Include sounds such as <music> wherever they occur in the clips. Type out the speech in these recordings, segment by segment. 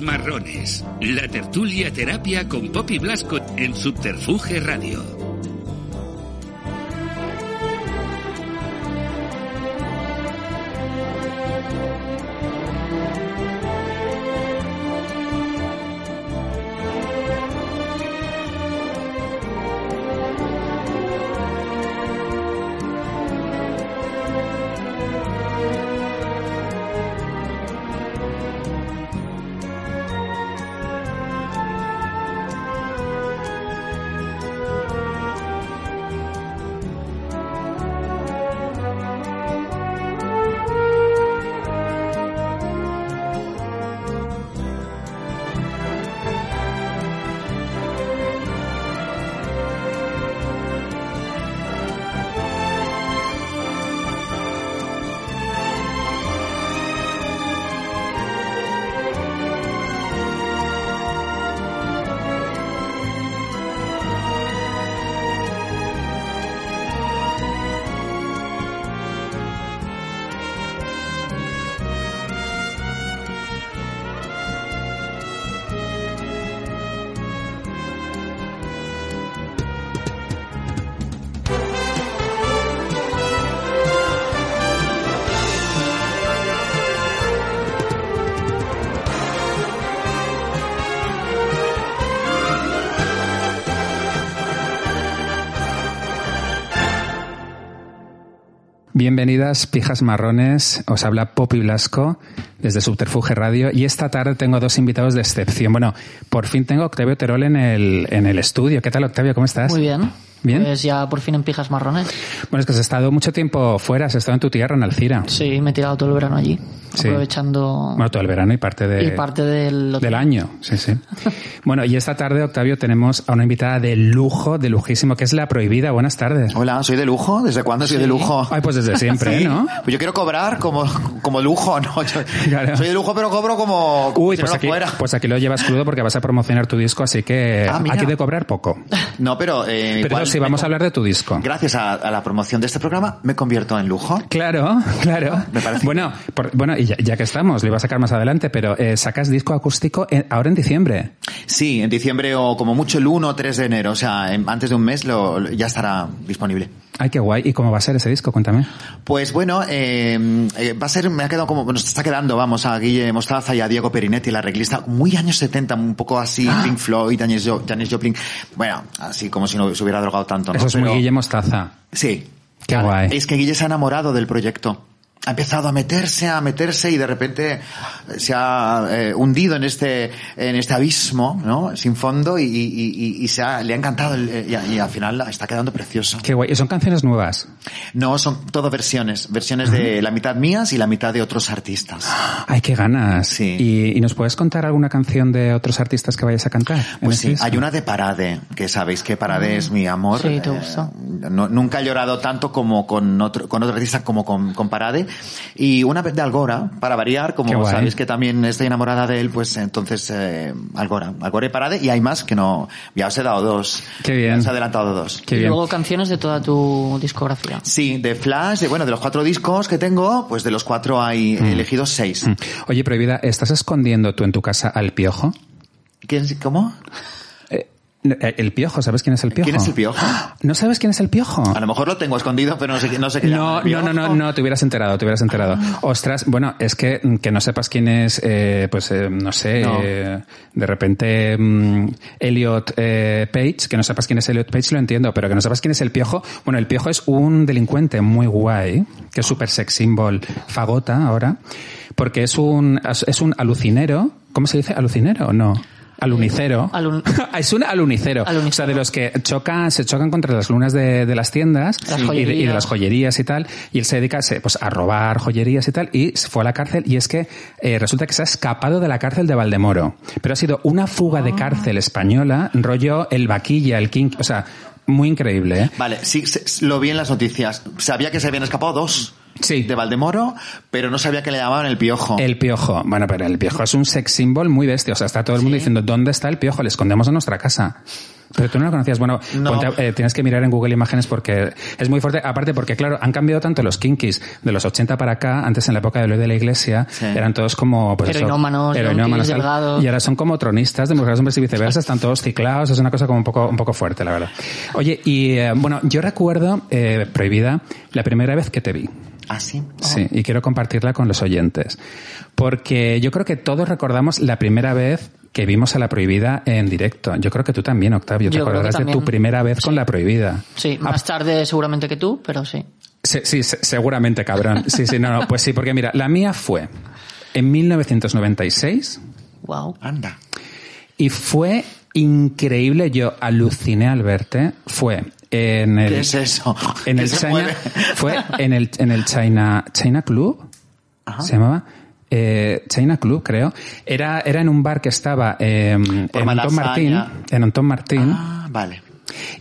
Marrones, la tertulia terapia con Poppy Blasco en Subterfuge Radio. Bienvenidas, pijas marrones. Os habla Poppy Blasco desde Subterfuge Radio y esta tarde tengo dos invitados de excepción. Bueno, por fin tengo a Octavio Terol en el, en el estudio. ¿Qué tal, Octavio? ¿Cómo estás? Muy bien. ¿Bien? Pues ya por fin en pijas marrones. Bueno, es que has estado mucho tiempo fuera, has estado en tu tierra, en Alcira. Sí, me he tirado todo el verano allí. Sí. Aprovechando. Bueno, todo el verano y parte, de, y parte del, del año. Sí, sí. <laughs> bueno, y esta tarde, Octavio, tenemos a una invitada de lujo, de lujísimo, que es La Prohibida. Buenas tardes. Hola, ¿soy de lujo? ¿Desde cuándo soy de lujo? Ay, pues desde siempre, <laughs> Sí. ¿no? Pues yo quiero cobrar como, como lujo, ¿no? Yo- Claro. Soy de lujo, pero cobro como, como Uy, si pues no aquí, fuera. pues aquí lo llevas crudo porque vas a promocionar tu disco, así que Ah, mira. aquí de cobrar poco. No, pero... eh, Pero igual eso sí, vamos a hablar de tu disco. Gracias a, a la promoción de este programa me convierto en lujo. Claro, <laughs> claro. Me parece Bueno, por- bueno, y ya, ya que estamos, lo iba a sacar más adelante, pero eh, sacas disco acústico en- ahora en diciembre. Sí, en diciembre o como mucho el 1 o 3 de enero, o sea, en- antes de un mes lo, ya estará disponible. Ay, qué guay. ¿Y cómo va a ser ese disco? Cuéntame. Pues bueno, eh, eh, va a ser, me ha quedado como, nos está quedando, vamos, a Guille Mostaza y a Diego Perinetti, la arreglista, muy años 70, un poco así, Ah. Pink Floyd, Janis Joplin, bueno, así como si no se hubiera drogado tanto, ¿no? Eso es muy Pero- Guille Mostaza. Sí. Qué guay. Es que Guille se ha enamorado del proyecto. Ha empezado a meterse, a meterse y de repente se ha eh, hundido en este, en este abismo, ¿no? Sin fondo y, y- y- y se ha- le ha encantado el- eh, y, y al final está quedando precioso. Qué guay. ¿Y son canciones nuevas? No, son todo versiones. Versiones de la mitad mías y la mitad de otros artistas. Ay, qué ganas. Sí. ¿Y, y nos puedes contar alguna canción de otros artistas que vayas a cantar? Pues sí, hay una de Parade, que sabéis que Parade es mi amor. Sí, te Eh, gusta. no- nunca he llorado tanto como con otro, con otro artista como con, con Parade. Y una vez de Algora, para variar, como sabéis que también estoy enamorada de él, pues entonces eh, Algora. Algora y Parade, y hay más que no, ya os he dado dos. Qué bien. Ya os he adelantado dos. Qué y bien. luego canciones de toda tu discografía. Sí, de Flash, de, bueno, de los cuatro discos que tengo, pues de los cuatro hay Mm. elegidos seis. Oye, Prohibida, ¿estás escondiendo tú en tu casa al piojo? ¿Quién, ¿Cómo? Eh, el piojo, ¿sabes quién es el piojo? ¿Quién es el piojo? ¿No sabes quién es el piojo? A lo mejor lo tengo escondido, pero no sé, qué- no sé qué No, no, no, no, no, te hubieras enterado, te hubieras enterado. Ostras, bueno, es que que no sepas quién es, eh, pues eh, no sé, No. eh, de repente mm, Elliot eh, Page, que no sepas quién es Elliot Page lo entiendo, pero que no sepas quién es el piojo. Bueno, el piojo es un delincuente muy guay, que es súper sex symbol, fagota ahora. porque es un, es un alucinero. ¿Cómo se dice? ¿Alucinero o no? Alunicero. <laughs> Alun- <laughs> es un alunicero. Alunicero. O sea, de los que chocan, se chocan contra las lunas de, de las tiendas Las y, de, y de las joyerías y tal. Y él se dedica se- pues, a robar joyerías y tal. Y se fue a la cárcel. Y es que eh, resulta que se ha escapado de la cárcel de Valdemoro. Pero ha sido una fuga Ah. de cárcel española, rollo el vaquilla, el king. O sea, muy increíble, ¿eh? Vale, sí, se- lo vi en las noticias. Sabía que se habían escapado dos Sí. de Valdemoro, pero no sabía que le llamaban el piojo. El piojo. Bueno, pero el piojo es un sex symbol muy bestia. O sea, está todo el mundo diciendo, ¿dónde está el piojo? Le escondemos en nuestra casa. Pero tú no lo conocías. Bueno, No. ponte- eh, tienes que mirar en Google Imágenes porque es muy fuerte. Aparte porque, claro, han cambiado tanto los kinkis de los 80 para acá. Antes, en la época de Eloy de la Iglesia, Sí. eran todos como... Pues eso, Heroinómanos, heroinómanos, tal. delgados. Y ahora son como tronistas de mujeres, hombres y viceversa. Están todos ciclados. Es una cosa como un poco, un poco fuerte, la verdad. Oye, y eh, bueno, yo recuerdo, eh, Prohibida, la primera vez que te vi. ¿Ah, sí? Sí, y quiero compartirla con los oyentes. Porque yo creo que todos recordamos la primera vez que vimos a la prohibida en directo. Yo creo que tú también, Octavio. Te Yo acordarás de tu primera vez con la prohibida. Sí, Ah, más tarde seguramente que tú, pero sí. sí, sí, se- seguramente, cabrón. Sí, sí, no, no, pues sí, porque mira, la mía fue en 1996 Wow. Anda. y fue increíble. Yo aluciné al verte. Fue en el... ¿Qué es eso? <laughs> En ¿Qué el China, <laughs> fue en el, en el China, China Club, se llamaba. Eh, China Club, creo. Era, era en un bar que estaba eh, en Antón Martín. En Antón Martín. Ah, vale.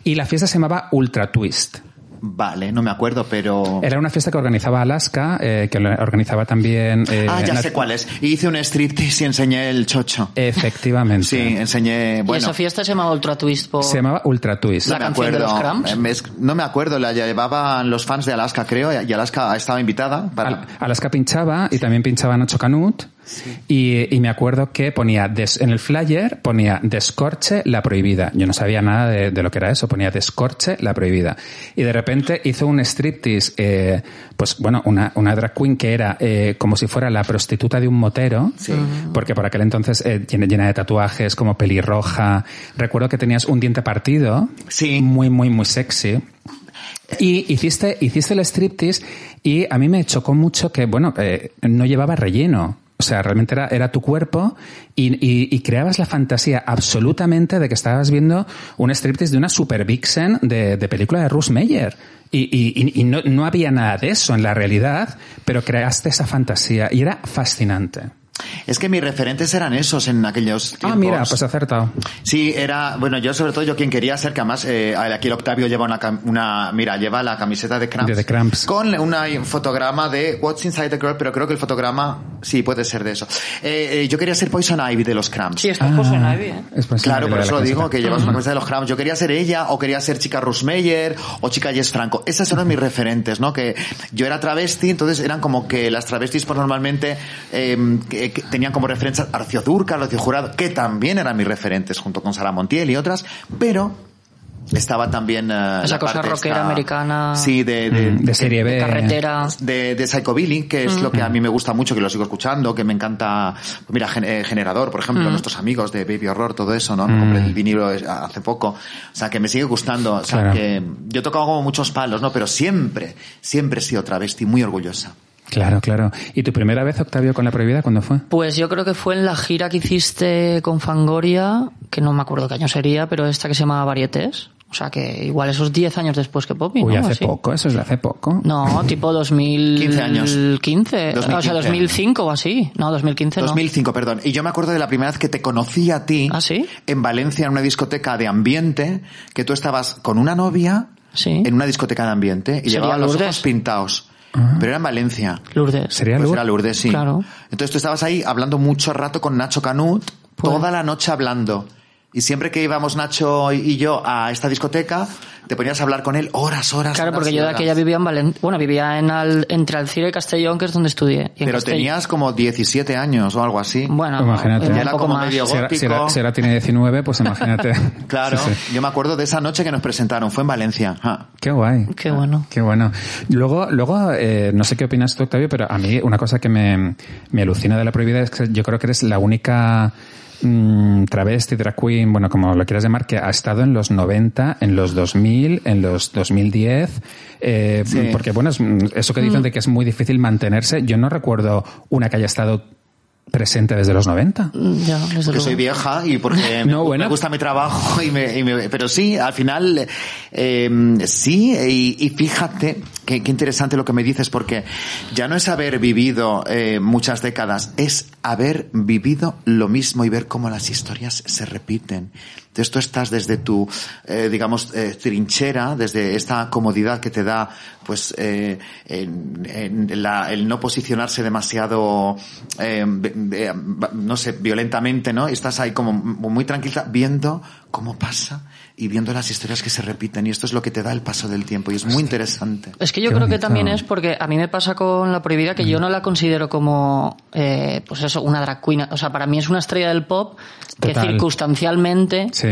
Y la fiesta se llamaba Ultra Twist. Vale, no me acuerdo, pero... Era una fiesta que organizaba Alaska, eh, que organizaba también. eh, ah, ya sé cuál es. Hice un striptease y enseñé el chocho. Efectivamente. Sí, enseñé... y Bueno, esa fiesta se llamaba Ultra Twist por... Se llamaba Ultra Twist. La no me canción de acuerdo. los Cramps. Eh, No me acuerdo, la llevaban los fans de Alaska, creo, y Alaska estaba invitada. Para... Al- Alaska pinchaba y también pinchaba Nacho Canut. Y, y me acuerdo que ponía des- en el flyer ponía descorche la prohibida. Yo no sabía nada de, de lo que era eso, ponía descorche la prohibida. Y de repente hizo un striptease, eh, pues bueno, una, una drag queen que era eh, como si fuera la prostituta de un motero, porque por aquel entonces eh, llena, llena de tatuajes, como pelirroja. Recuerdo que tenías un diente partido, Sí. muy, muy, muy sexy. Y hiciste, hiciste el striptease y a mí me chocó mucho que, bueno, eh, no llevaba relleno. O sea, realmente era, era tu cuerpo y, creabas la fantasía absolutamente de que estabas viendo un striptease de una super vixen de, de película de Russ Meyer. Y- y no, no había nada de eso en la realidad, pero creaste esa fantasía y era fascinante. Es que mis referentes eran esos en aquellos tiempos. Ah, mira, pues acertado. Sí, era, bueno, yo sobre todo yo quien quería ser, que además eh, aquí el Octavio lleva una, cam- una, mira, lleva la camiseta de Cramps. De The Cramps. Con una, un fotograma de What's Inside the Girl, pero creo que el fotograma, sí, puede ser de eso. Eh, eh, yo quería ser Poison Ivy de los Cramps. Sí, está Poison Ivy, ¿eh? es pues Claro, la por eso lo digo, que llevas una camiseta de los Cramps. Yo quería ser ella, o quería ser chica Russ Meyer, o chica Jess Franco. Esas eran mis referentes, ¿no? Que yo era travesti, entonces eran como que las travestis, pues normalmente, eh, que- que tenían como referencia Arcio Durca, Rocío Jurado, que también eran mis referentes, junto con Sara Montiel y otras, pero estaba también... eh, Esa la cosa parte rockera esta- americana. Sí, de... de, Mm, de serie B. De carretera. de, de Psychobilly, que es lo que a Mm. mí me gusta mucho, que lo sigo escuchando, que me encanta, mira, Gen- eh, Generador, por ejemplo, Mm. nuestros amigos de Baby Horror, todo eso, ¿no? Compré el vinilo eh, hace poco, o sea, que me sigue gustando, o sea, Claro. que yo he tocado como muchos palos, ¿no? Pero siempre, siempre he sido travesti, muy orgullosa. Claro, claro. ¿Y tu primera vez, Octavio, con la prohibida, cuándo fue? Pues yo creo que fue en la gira que hiciste con Fangoria, que no me acuerdo qué año sería, pero esta que se llamaba Varietés. O sea que igual esos 10 años después que Poppy, Uy, ¿no? hace Así. poco, eso es de hace poco. No, tipo 2000... 15 años. 15. O 2015. sea, 2005 o así. No, 2015 no. 2005, perdón. Y yo me acuerdo de la primera vez que te conocí a ti ¿Ah, sí? en Valencia, en una discoteca de ambiente, que tú estabas con una novia Sí. en una discoteca de ambiente y ¿Sería llevaba los Lourdes? ojos pintados. Pero era en Valencia. Lourdes. Sería Pues Lourdes. era Lourdes, sí. Claro. Entonces tú estabas ahí hablando mucho rato con Nacho Canut, Pues- toda la noche hablando. Y siempre que íbamos Nacho y yo a esta discoteca, te ponías a hablar con él horas, horas. Claro, horas porque yo de aquella vivía en Valencia. Bueno, vivía en Al- entre Alcira y Castellón, que es donde estudié. Pero tenías como 17 años o algo así. Bueno, Imagínate. un Ya era poco como más. medio- Si si gótico. si ahora tiene 19, pues imagínate. <laughs> Claro, Sí, sí. yo me acuerdo de esa noche que nos presentaron, fue en Valencia. Ah. Qué guay. Qué bueno. Qué bueno. Luego, luego eh, no sé qué opinas tú, Octavio, pero a mí una cosa que me, me alucina de la prohibida es que yo creo que eres la única mm, travesti, drag queen, bueno, como lo quieras llamar, que ha estado en los 90, en los 2000, en los 2010, eh, Sí. porque bueno, es- eso que dicen de que es muy difícil mantenerse, yo no recuerdo una que haya estado presente desde los 90. Mm, Ya, desde Porque luego. soy vieja y porque <laughs> me, No, bueno. me gusta mi trabajo y me, y me- pero sí, al final, eh, sí, y, y fíjate qué interesante lo que me dices porque ya no es haber vivido eh, muchas décadas, es haber vivido lo mismo y ver cómo las historias se repiten. Entonces tú estás desde tu, eh, digamos, eh, trinchera, desde esta comodidad que te da, pues, en- el no posicionarse demasiado, no sé, violentamente, ¿no? Estás ahí como muy tranquila viendo cómo pasa y viendo las historias que se repiten y esto es lo que te da el paso del tiempo y es muy interesante. Es que yo Qué creo que también es porque a mí me pasa con la prohibida que yo no la considero como, eh, pues eso, una drag queen. O sea, para mí es una estrella del pop que circunstancialmente Sí.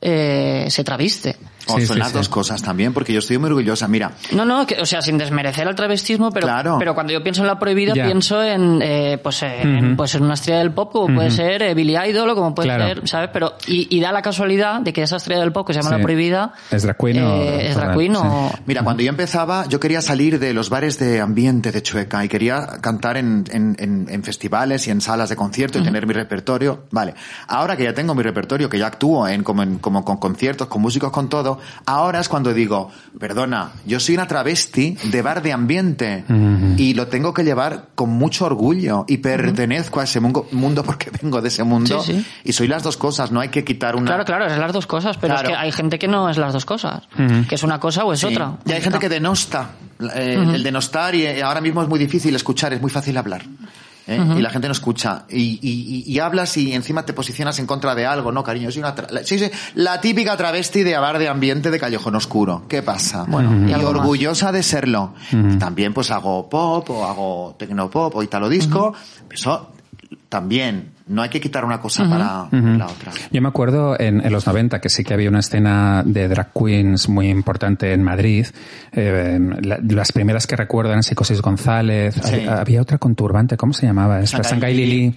eh, se traviste. O Sí, son sí, las sí. dos cosas también porque yo estoy muy orgullosa. Mira, No, no, que, o sea, sin desmerecer al travestismo, pero, Claro. pero cuando yo pienso en la prohibida Ya. pienso en, eh, pues, en, Ujú. pues en una estrella del pop como puede ser eh, Billy Idol o como puede Claro. ser, ¿sabes? Pero, y, y da la casualidad de que esa estrella del pop que se llama Sí. la prohibida ¿Es drag queen o- eh, es drag o- queen sí. o... Mira, cuando yo empezaba, yo quería salir de los bares de ambiente de Chueca y quería cantar en, en, en, en festivales y en salas de concierto y tener mi repertorio. Vale. Ahora que ya tengo mi repertorio, que ya actúo en, como, en, como con conciertos, con músicos, con todo, ahora es cuando digo, perdona, yo soy una travesti de bar de ambiente y lo tengo que llevar con mucho orgullo y pertenezco a ese mundo, porque vengo de ese mundo Sí, sí. y soy las dos cosas, no hay que quitar una... Claro, claro, es las dos cosas, pero Claro. es que hay gente que no es las dos cosas, que es una cosa o es Sí. otra. Y hay gente que denosta. eh, El denostar y eh, ahora mismo es muy difícil escuchar, es muy fácil hablar. ¿Eh? Y la gente no escucha. Y, y- y- hablas y encima te posicionas en contra de algo, ¿no, cariño? Soy una la, soy- soy la típica travesti de bar de ambiente de callejón oscuro. ¿Qué pasa? Bueno, y orgullosa de serlo. También pues hago pop o hago tecnopop o italo disco. Eso también. No hay que quitar una cosa para la otra. Yo me acuerdo en, en los 90 que sí que había una escena de drag queens muy importante en Madrid. Eh, la- las primeras que recuerdo eran Psicosis González. Sí. Había, había otra con turbante, ¿cómo se llamaba? Esta, Shanghai Lili.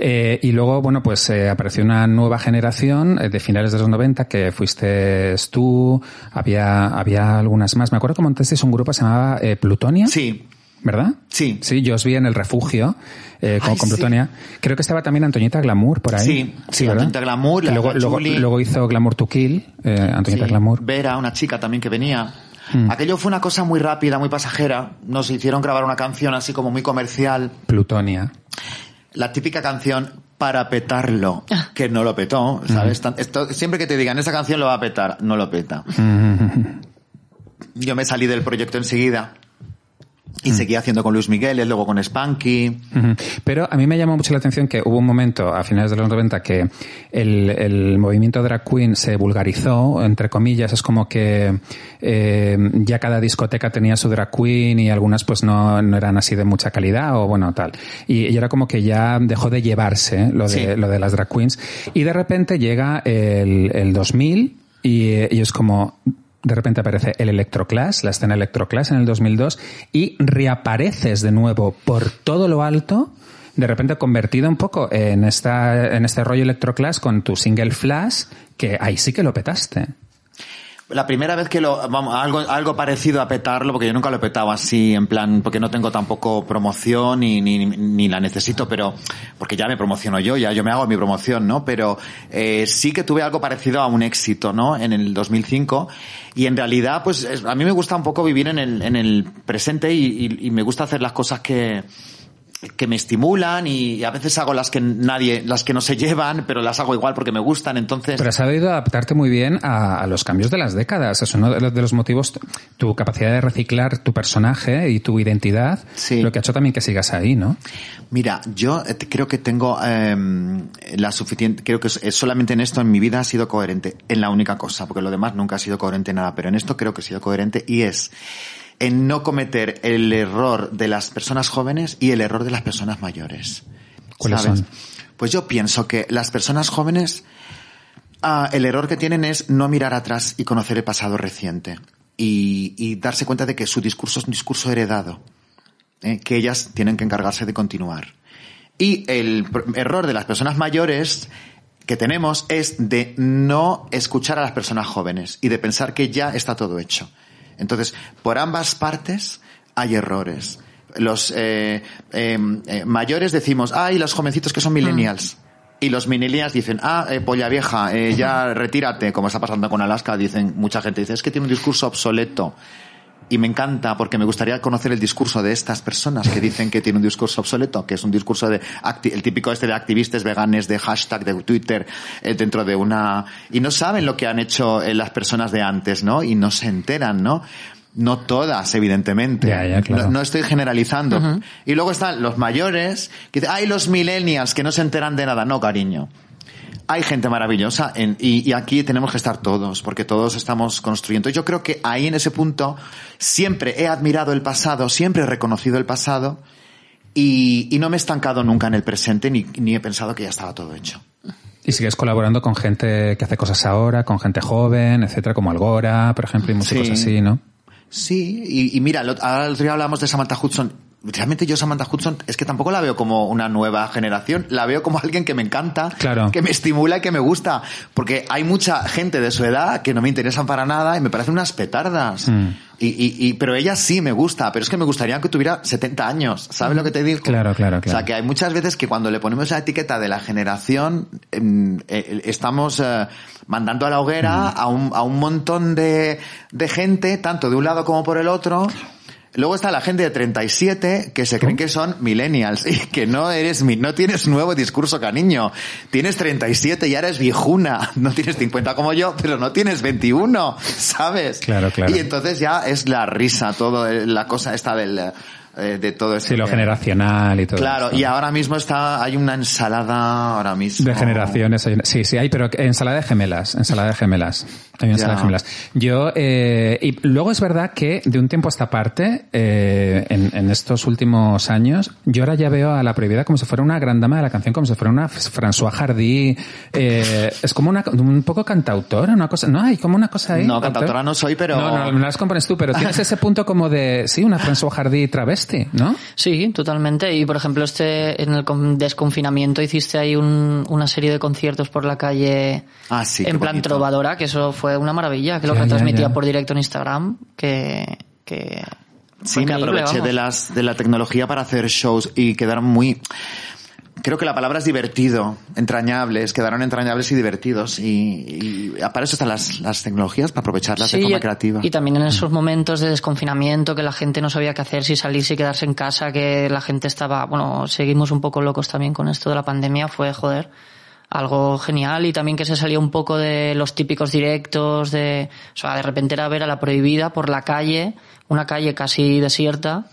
Eh, y luego, bueno, pues eh, apareció una nueva generación eh, de finales de los 90 que fuiste tú, había, había algunas más. Me acuerdo que montasteis un grupo que se llamaba eh, Plutonia. Sí. ¿Verdad? Sí. Sí, yo os vi en el refugio eh, con, Ay, con sí. Plutonia. Creo que estaba también Antoñita Glamour por ahí. Sí, sí, ¿verdad? Antoñita Glamour, Que la- luego, luego, luego hizo Glamour to Kill, eh, Antoñita Sí, Glamour. Vera, una chica también que venía. Mm. Aquello fue una cosa muy rápida, muy pasajera. Nos hicieron grabar una canción así como muy comercial. Plutonia. La típica canción para petarlo, que no lo petó, ¿sabes? Tan- esto- siempre que te digan, esa canción lo va a petar, no lo peta. <laughs> Yo me salí del proyecto enseguida y seguí haciendo con Luis Miguel, y luego con Spanky. Pero a mí me llamó mucho la atención que hubo un momento a finales de los 90 que el, el movimiento drag queen se vulgarizó, entre comillas, es como que eh, ya cada discoteca tenía su drag queen y algunas pues no, no eran así de mucha calidad o bueno, tal. Y, y era como que ya dejó de llevarse lo, de, Sí. lo de las drag queens. Y de repente llega el, el 2000 y, eh, y es como de repente aparece el Electroclass, la escena Electroclass en el 2002, y reapareces de nuevo por todo lo alto, de repente convertido un poco en, esta, en este rollo Electroclass con tu single Flash, que ahí sí que lo petaste. La primera vez que lo, vamos, algo, algo parecido a petarlo, porque yo nunca lo he petado así, en plan, porque no tengo tampoco promoción ni, ni, ni la necesito, pero, porque ya me promociono yo, ya yo me hago mi promoción, ¿no? Pero, eh, sí que tuve algo parecido a un éxito, ¿no? En el 2005. Y en realidad, pues, es- a mí me gusta un poco vivir en el, en el presente y, y- y me gusta hacer las cosas que, que me estimulan y a veces hago las que nadie, las que no se llevan, pero las hago igual porque me gustan, entonces. Pero has sabido adaptarte muy bien a, a los cambios de las décadas. Es uno de los, motivos, tu capacidad de reciclar tu personaje y tu identidad, Sí. lo que ha hecho también que sigas ahí, ¿no? Mira, yo eh, creo que tengo eh, la suficiente, creo que solamente en esto en mi vida ha sido coherente, en la única cosa, porque lo demás nunca ha sido coherente en nada, pero en esto creo que he sido coherente y es en no cometer el error de las personas jóvenes y el error de las personas mayores. ¿Cuáles ¿Sabes? son? Pues yo pienso que las personas jóvenes, ah, el error que tienen es no mirar atrás y conocer el pasado reciente y, y darse cuenta de que su discurso es un discurso heredado eh, que ellas tienen que encargarse de continuar. Y el error de las personas mayores que tenemos es de no escuchar a las personas jóvenes y de pensar que ya está todo hecho. Entonces, por ambas partes hay errores. Los eh, eh, eh, mayores decimos, ay, los jovencitos que son millennials. Y los millennials dicen, ah, eh, polla vieja, eh, ya retírate, como está pasando con Alaska, dicen, mucha gente dice, es que tiene un discurso obsoleto. Y me encanta porque me gustaría conocer el discurso de estas personas que dicen que tiene un discurso obsoleto, que es un discurso de acti- el típico este de activistas veganes, de hashtag de Twitter, eh, dentro de una y no saben lo que han hecho eh, las personas de antes, ¿no? Y no se enteran, ¿no? No todas, evidentemente. Ya, ya, claro. no, no estoy generalizando. Y luego están los mayores que dicen, ay, los millennials que no se enteran de nada. No, cariño hay gente maravillosa en- y, y aquí tenemos que estar todos, porque todos estamos construyendo. Yo creo que ahí en ese punto siempre he admirado el pasado, siempre he reconocido el pasado y, y no me he estancado nunca en el presente ni, ni he pensado que ya estaba todo hecho. Y sigues colaborando con gente que hace cosas ahora, con gente joven, etcétera, como Algora, por ejemplo, y músicos Sí. así, ¿no? Sí, y, y mira, ahora el otro día hablábamos de Samantha Hudson. Realmente yo Samantha Hudson es que tampoco la veo como una nueva generación, la veo como <laughs> alguien que me encanta, Claro. que me estimula y que me gusta, porque hay mucha gente de su edad que no me interesan para nada y me parecen unas petardas. Mm. Y, y, y- pero ella sí me gusta, pero es que me gustaría que tuviera 70 años, ¿sabes lo que te digo? Claro, claro, O sea, claro. que hay muchas veces que cuando le ponemos la etiqueta de la generación, em, eh, estamos eh, mandando a la hoguera a, un, a un montón de, de gente, tanto de un lado como por el otro. Luego está la gente de 37 que se creen que son millennials y que no eres mi, no tienes nuevo discurso, cariño. Tienes 37 y ya eres viejuna. <laughs> No tienes 50 como yo, pero no tienes 21, ¿sabes? Claro, claro. Y entonces ya es la risa, todo, eh, la cosa esta del, eh, de todo esto. Sí, lo generacional y todo Claro, esto. y ahora mismo está, hay una ensalada ahora mismo. De generaciones. Sí, sí, hay, pero ensalada de gemelas. Ensalada de gemelas. Gemelas. Yo, eh, y luego es verdad que de un tiempo a esta parte, eh, en, en estos últimos años, yo ahora ya veo a la prohibida como si fuera una gran dama de la canción, como si fuera una François Hardy. eh, es como una, un poco cantautora, una cosa. No, hay como una cosa ahí. No, cantautora no soy, pero- No, no, me las compones tú, pero tienes <laughs> ese punto como de, sí, una François Hardy travesti, ¿no? Sí, totalmente. Y por ejemplo, este en el con- desconfinamiento hiciste ahí un- una serie de conciertos por la calle Ah, sí, en plan bonito. trovadora, que eso fue una maravilla, que lo Ya, ya, retransmitía ya. por directo en Instagram, que, que fue Sí, me aproveché vamos. de las de la tecnología para hacer shows y quedaron muy creo que la palabra es divertido, entrañables, quedaron entrañables y divertidos y, y para eso están las, las tecnologías para aprovecharlas de Sí, forma y- creativa. Y también en esos momentos de desconfinamiento, que la gente no sabía qué hacer, si salirse y quedarse en casa, que la gente estaba, bueno, seguimos un poco locos también con esto de la pandemia, fue, joder, algo genial y también que se salía un poco de los típicos directos, de, o sea, de repente era ver a la prohibida por la calle, una calle casi desierta,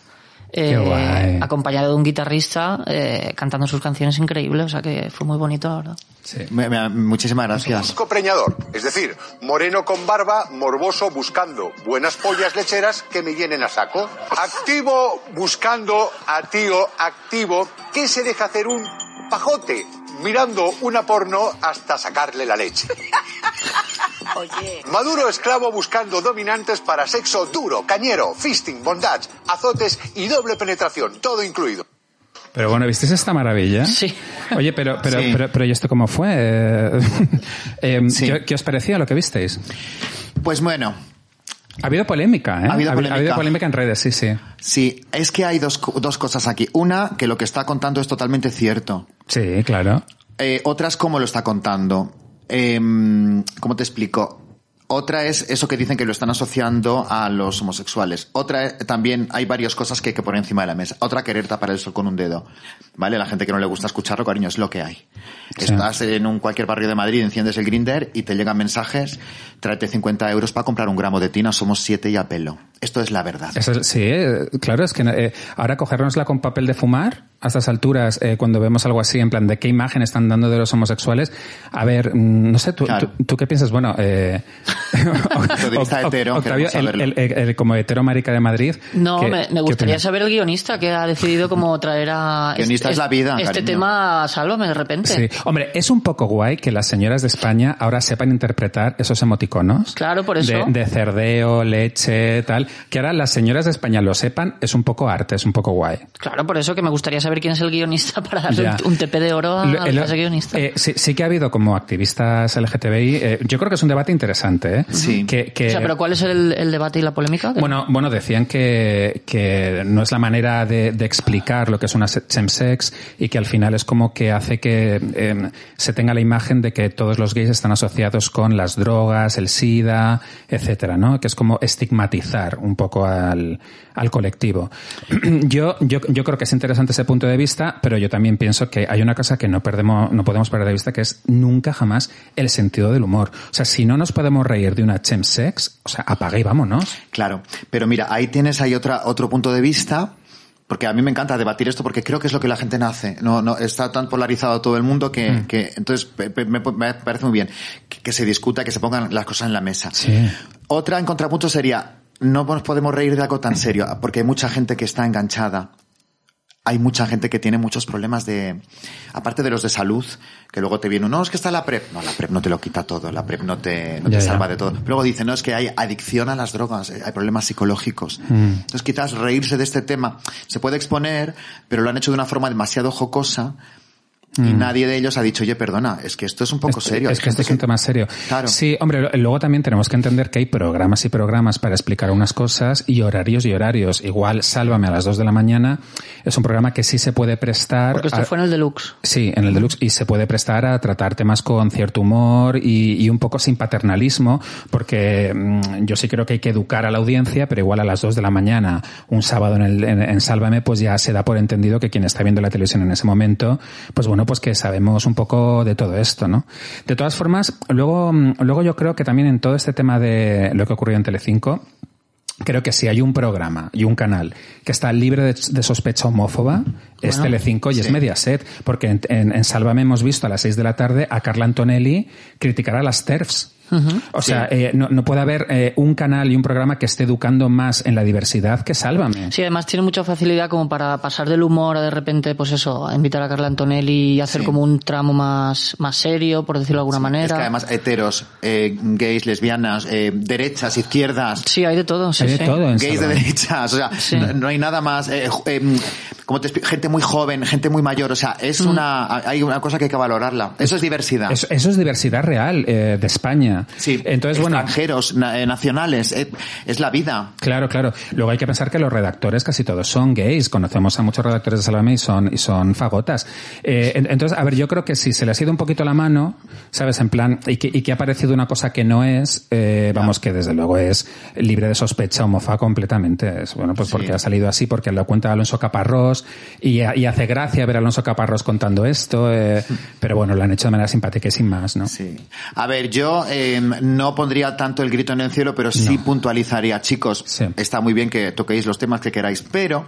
eh, acompañado de un guitarrista eh, cantando sus canciones increíbles, o sea que fue muy bonito, la verdad. Sí. Me- me- muchísimas gracias. Busco preñador, es decir, moreno con barba, morboso buscando buenas pollas lecheras que me llenen a saco. Activo buscando a tío activo que se deja hacer un pajote mirando una porno hasta sacarle la leche. <laughs> Maduro esclavo buscando dominantes para sexo duro, cañero, fisting, bondage, azotes y doble penetración, todo incluido. Pero bueno, ¿visteis esta maravilla? Sí. Oye, pero, pero, Sí. pero, pero, ¿y esto cómo fue? Eh, <laughs> eh, Sí. ¿qué, qué os parecía lo que visteis? Pues bueno, Ha habido polémica, ¿eh? Ha habido polémica. polémica en redes, sí, sí. sí, es que hay dos, dos cosas aquí. Una, que lo que está contando es totalmente cierto. Sí, claro. Eh, otra es cómo lo está contando. Em, ¿Cómo te explico? Otra es eso que dicen que lo están asociando a los homosexuales. Otra es- también hay varias cosas que hay que poner encima de la mesa. Otra querer tapar el sol con un dedo. ¿Vale? La gente que no le gusta escucharlo, cariño, es lo que hay. Sí. Estás en un cualquier barrio de Madrid, enciendes el grinder y te llegan mensajes, tráete 50 euros para comprar un gramo de tina, somos siete y a pelo. Esto es la verdad. Sí, eh, claro, es que eh, ahora cogérnosla con papel de fumar a estas alturas, eh, cuando vemos algo así, en plan de qué imagen están dando de los homosexuales, a ver, mm, no sé, tú, Claro. tú, tú qué piensas, bueno, eh, <laughs> Oc- hetero, Octavio, el, el- el- el- como hetero marica de Madrid. No, ¿qué- me, me gustaría saber el guionista que ha decidido como traer a... Guionista es la vida, Este cariño. tema a Sálvame de repente. Sí, hombre, es un poco guay que las señoras de España ahora sepan interpretar esos emoticonos. Claro, por eso. De, de cerdeo, leche, tal. que ahora las señoras de España lo sepan, es un poco arte, es un poco guay. Claro, por eso que me gustaría saber quién es el guionista para darle Ya. un, un TP de oro a, ese guionista. eh, sí, sí que ha habido como activistas LGTBI. eh, yo creo que es un debate interesante. ¿eh? Sí. Que, que- o sea, pero ¿cuál es el, el debate y la polémica? Bueno, bueno, decían que, que no es la manera de, de explicar lo que es una se- chemsex y que al final es como que hace que eh, se tenga la imagen de que todos los gays están asociados con las drogas, el SIDA, etcétera, ¿no? Que es como estigmatizar un poco al, al colectivo. <clears throat> yo, yo, yo creo que es interesante ese punto de vista, pero yo también pienso que hay una cosa que no perdemos, no podemos perder de vista, que es nunca jamás el sentido del humor. O sea, si no nos podemos reír de una chemsex, o sea, apaga y vámonos. Claro, pero mira, ahí tienes ahí otra, otro punto de vista, porque a mí me encanta debatir esto porque creo que es lo que la gente nace. No, no, está tan polarizado todo el mundo que, Mm. que entonces me parece muy bien que, que se discuta, que se pongan las cosas en la mesa. Sí. Otra en contrapunto sería, no nos podemos reír de algo tan serio, porque hay mucha gente que está enganchada. Hay mucha gente que tiene muchos problemas de, aparte de los de salud, que luego te viene, no, es que está la PrEP. No, la PrEP no te lo quita todo, la PrEP no te, no te ya. salva de todo. Luego dicen, no, es que hay adicción a las drogas, eh, hay problemas psicológicos. Mm. Entonces quizás reírse de este tema se puede exponer, pero lo han hecho de una forma demasiado jocosa y nadie de ellos ha dicho, oye, perdona, es que esto es un poco Esto- serio. Es que esto es un tema serio. Claro. Sí, hombre, luego también tenemos que entender que hay programas y programas para explicar unas cosas y horarios y horarios. Igual, Sálvame a las 2 de la mañana es un programa que sí se puede prestar. Porque esto a- fue en el Deluxe. Sí, en el deluxe y se puede prestar a tratar temas con cierto humor y, y un poco sin paternalismo, porque mm, yo sí creo que hay que educar a la audiencia, pero igual a las 2 de la mañana, un sábado en, el, en, en Sálvame, pues ya se da por entendido que quien está viendo la televisión en ese momento, pues bueno, pues que sabemos un poco de todo esto, ¿no? De todas formas, luego, mm, luego yo creo que también en todo este tema de lo que ocurrió en Telecinco, Creo que si hay un programa y un canal que está libre de, de sospecha homófoba, es Bueno, Telecinco y es Mediaset. Porque en, en- en Sálvame hemos visto a las 6 de la tarde a Carla Antonelli criticar a las TERFs. O sea, eh, no, no puede haber eh, un canal y un programa que esté educando más en la diversidad que Sálvame. Sí, además tiene mucha facilidad como para pasar del humor a de repente, pues eso, a invitar a Carla Antonelli y hacer Sí. como un tramo más, más serio, por decirlo de alguna manera. Es que además heteros, eh, gays, lesbianas, eh, derechas, izquierdas, Sí, hay de todo, sí, Hay de sí. todo en gays de derechas, o sea, Sí. no, no hay nada más, eh, eh, como te gente muy joven, gente muy mayor, o sea, es Mm. una, hay una cosa que hay que valorarla. Eso es diversidad. Eso, eso es diversidad real eh, de España. Sí, Entonces, bueno, extranjeros, na- eh, nacionales, eh, es la vida. Claro, claro. Luego hay que pensar que los redactores casi todos son gays. Conocemos a muchos redactores de Sálvame y son, y son fagotas. Eh, en- entonces, a ver, yo creo que si se les ha ido un poquito la mano, ¿sabes? En plan, y que, y que ha parecido una cosa que no es, eh, vamos, que desde luego es libre de sospecha homofa completamente. Es, bueno, pues porque ha salido así, porque lo cuenta Alonso Caparrós y, y hace gracia ver a Alonso Caparrós contando esto, eh, pero bueno, lo han hecho de manera simpática y sin más, ¿no? Sí. A ver, yo eh, no pondría tanto el grito en el cielo, pero sí puntualizaría, chicos, Sí. está muy bien que toquéis los temas que queráis, pero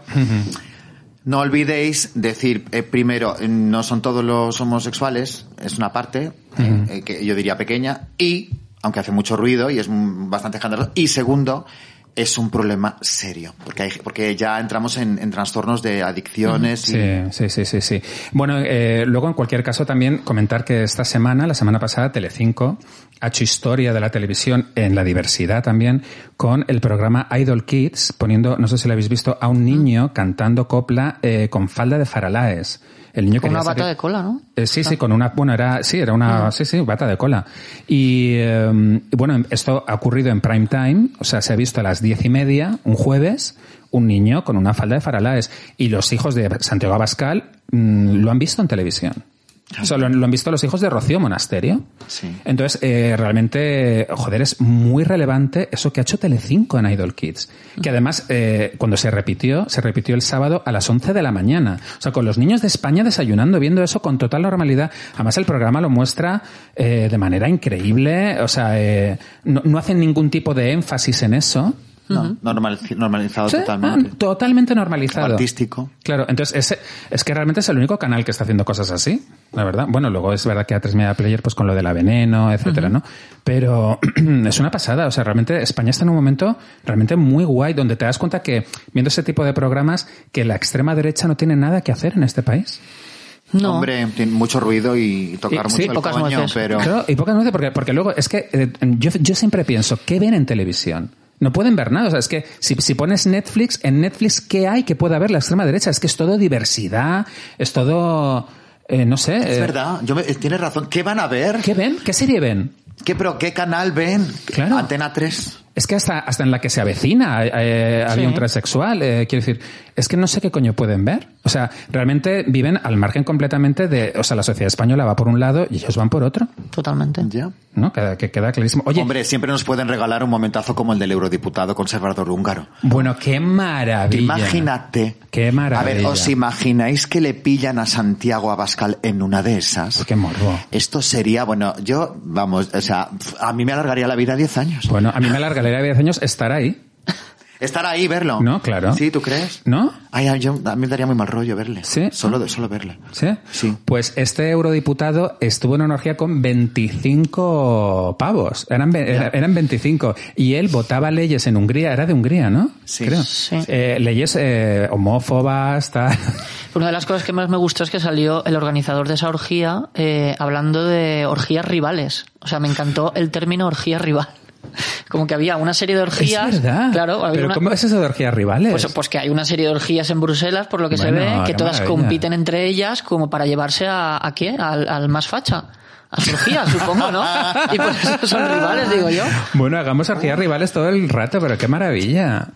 no olvidéis decir, eh, primero, no son todos los homosexuales, es una parte, eh, eh, que yo diría pequeña, y, aunque hace mucho ruido y es bastante escandaloso, y segundo, es un problema serio, porque hay, porque ya entramos en, en trastornos de adicciones y Sí, sí, sí, sí, sí. Bueno, eh, luego en cualquier caso también comentar que esta semana, la semana pasada, Telecinco ha hecho historia de la televisión en la diversidad también con el programa Idol Kids, poniendo, no sé si lo habéis visto, a un niño cantando copla eh, con falda de faralaes. El niño Con una bata salir- de cola, ¿no? eh, sí, sí, con una, bueno, era, sí, era una, sí, sí, bata de cola. Y, eh, bueno, esto ha ocurrido en prime time, o sea, se ha visto a las diez y media, un jueves, un niño con una falda de faralaes. Y los hijos de Santiago Abascal mm, lo han visto en televisión. O sea, lo, han- lo han visto los hijos de Rocío Monasterio. Sí. Entonces, eh, realmente, joder, es muy relevante eso que ha hecho Telecinco en Idol Kids. Que además, eh, cuando se repitió, se repitió el sábado a las 11 de la mañana. O sea, con los niños de España desayunando, viendo eso con total normalidad. Además, el programa lo muestra eh, de manera increíble. O sea, eh, no, no hacen ningún tipo de énfasis en eso. No, normal- normalizado Sí, totalmente. ah, totalmente normalizado. Artístico. Claro, entonces ese, es que realmente es el único canal que está haciendo cosas así, la verdad. Bueno, luego es verdad que A3 Media Player, pues con lo de la veneno, etcétera, ¿no? Pero <clears throat> es una pasada, o sea, realmente España está en un momento realmente muy guay, donde te das cuenta que, viendo ese tipo de programas, que la extrema derecha no tiene nada que hacer en este país. No. Hombre, tiene mucho ruido y tocar Y- mucho sí, el pocas coño, nueces. pero... Claro, y pocas veces, porque, porque luego es que eh, yo, yo siempre pienso, ¿qué ven en televisión? No pueden ver nada. O sea, es que si, si pones Netflix, en Netflix, ¿qué hay que pueda ver la extrema derecha? Es que es todo diversidad, es todo... eh, no sé. Es eh, verdad, yo me- eh, tienes razón. ¿Qué van a ver? ¿Qué ven? ¿Qué serie ven? ¿Qué, pero qué canal ven? Claro. Antena 3. Es que hasta, hasta en la que se avecina eh, había un transexual. eh, quiero decir, es que no sé qué coño pueden ver. O sea, realmente viven al margen completamente de... O sea, la sociedad española va por un lado y ellos van por otro. Totalmente. Ya. ¿No? Queda, que queda clarísimo. Oye, Hombre, siempre nos pueden regalar un momentazo como el del eurodiputado conservador húngaro. bueno, qué maravilla. Imagínate. Qué maravilla. A ver, ¿os imagináis que le pillan a Santiago Abascal en una de esas? Pues qué morbo. Esto sería, bueno, yo, vamos, o sea, a mí me alargaría la vida 10 años. Bueno, a mí me alargaría de 10 años estar ahí. Estar ahí, verlo. No, claro. Sí, ¿tú crees? ¿No? Ay, yo, a mí me daría muy mal rollo verle. ¿Sí? Solo, solo verle. ¿Sí? Sí. Pues este eurodiputado estuvo en una orgía con 25 pavos. Eran, eran 25. Y él votaba leyes en Hungría. Era de Hungría, ¿no? Sí. Creo. Sí. Eh, leyes eh, homófobas, tal. <laughs> Una de las cosas que más me gustó es que salió el organizador de esa orgía eh, hablando de orgías rivales. O sea, me encantó el término orgía rival. Como que había una serie de orgías. Es verdad. Claro, había Pero una- ¿cómo es eso de orgías rivales? Pues, pues que hay una serie de orgías en Bruselas, por lo que se ve, que todas maravilla. compiten entre ellas como para llevarse a, ¿a qué? Al, al más facha. A su orgía, supongo, ¿no? Y por eso son rivales, digo yo. Bueno, hagamos orgías rivales todo el rato, pero qué maravilla.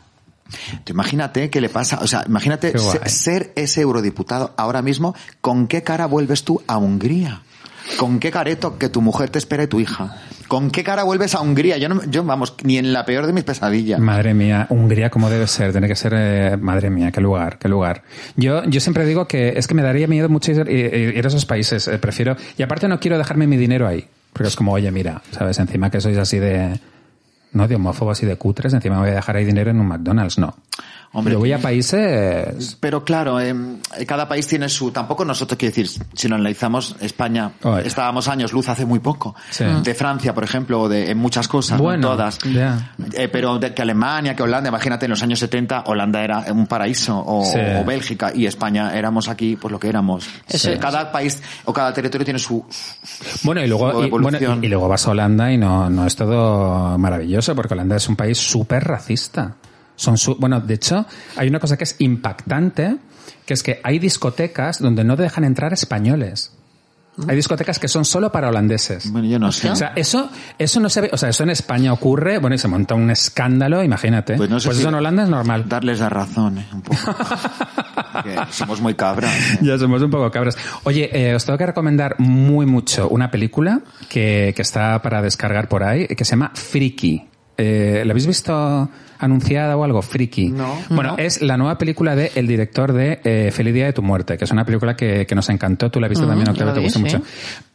Tú imagínate qué le pasa, o sea, imagínate ser ese eurodiputado ahora mismo, ¿con qué cara vuelves tú a Hungría? ¿Con qué careto que tu mujer te espera y tu hija? ¿Con qué cara vuelves a Hungría? Yo, no, yo vamos, ni en la peor de mis pesadillas. Madre mía, Hungría como debe ser, tiene que ser, eh, madre mía, qué lugar, qué lugar. Yo, yo siempre digo que es que me daría miedo mucho ir- ir a esos países, eh, prefiero, y aparte no quiero dejarme mi dinero ahí, porque es como, oye, mira, sabes, encima que sois así de, no, de homófobos y de cutres, encima me voy a dejar ahí dinero en un McDonald's, no. Hombre, Yo voy a países, Pero claro, em, cada país tiene su. Tampoco nosotros, quiero decir, si lo analizamos, España, estábamos años luz hace muy poco. Sí. De Francia, por ejemplo, o de, en muchas cosas, no todas. ya. Eh, pero de, que Alemania, que Holanda, imagínate, en los años 70, Holanda era un paraíso, o, Sí. o Bélgica, y España éramos aquí, pues lo que éramos. Ese- Cada país o cada territorio tiene su. Bueno, y su luego, y, bueno, evolución. y- y luego vas a Holanda y no, no es todo maravilloso, porque Holanda es un país súper racista. Son su- bueno, de hecho, hay una cosa que es impactante, que es que hay discotecas donde no dejan entrar españoles. Hay discotecas que son solo para holandeses. Bueno, yo no sé. O sea, eso, eso no se ve, o sea, eso en España ocurre, bueno, y se monta un escándalo, imagínate. Pues Pues, no sé si- eso en Holanda es normal. Darles la razón, eh, un poco. <laughs> Que somos muy cabras. eh. Ya somos un poco cabras. Oye, eh, os tengo que recomendar muy mucho una película que, que está para descargar por ahí, que se llama Freaky. Eh, ¿La habéis visto anunciada o algo? Freaky. No. Bueno, No. es la nueva película de el director de eh, Feliz Día de tu Muerte, que es una película que, que nos encantó. Tú la has visto Mm, también, yo Octavio, te gustó sí. mucho.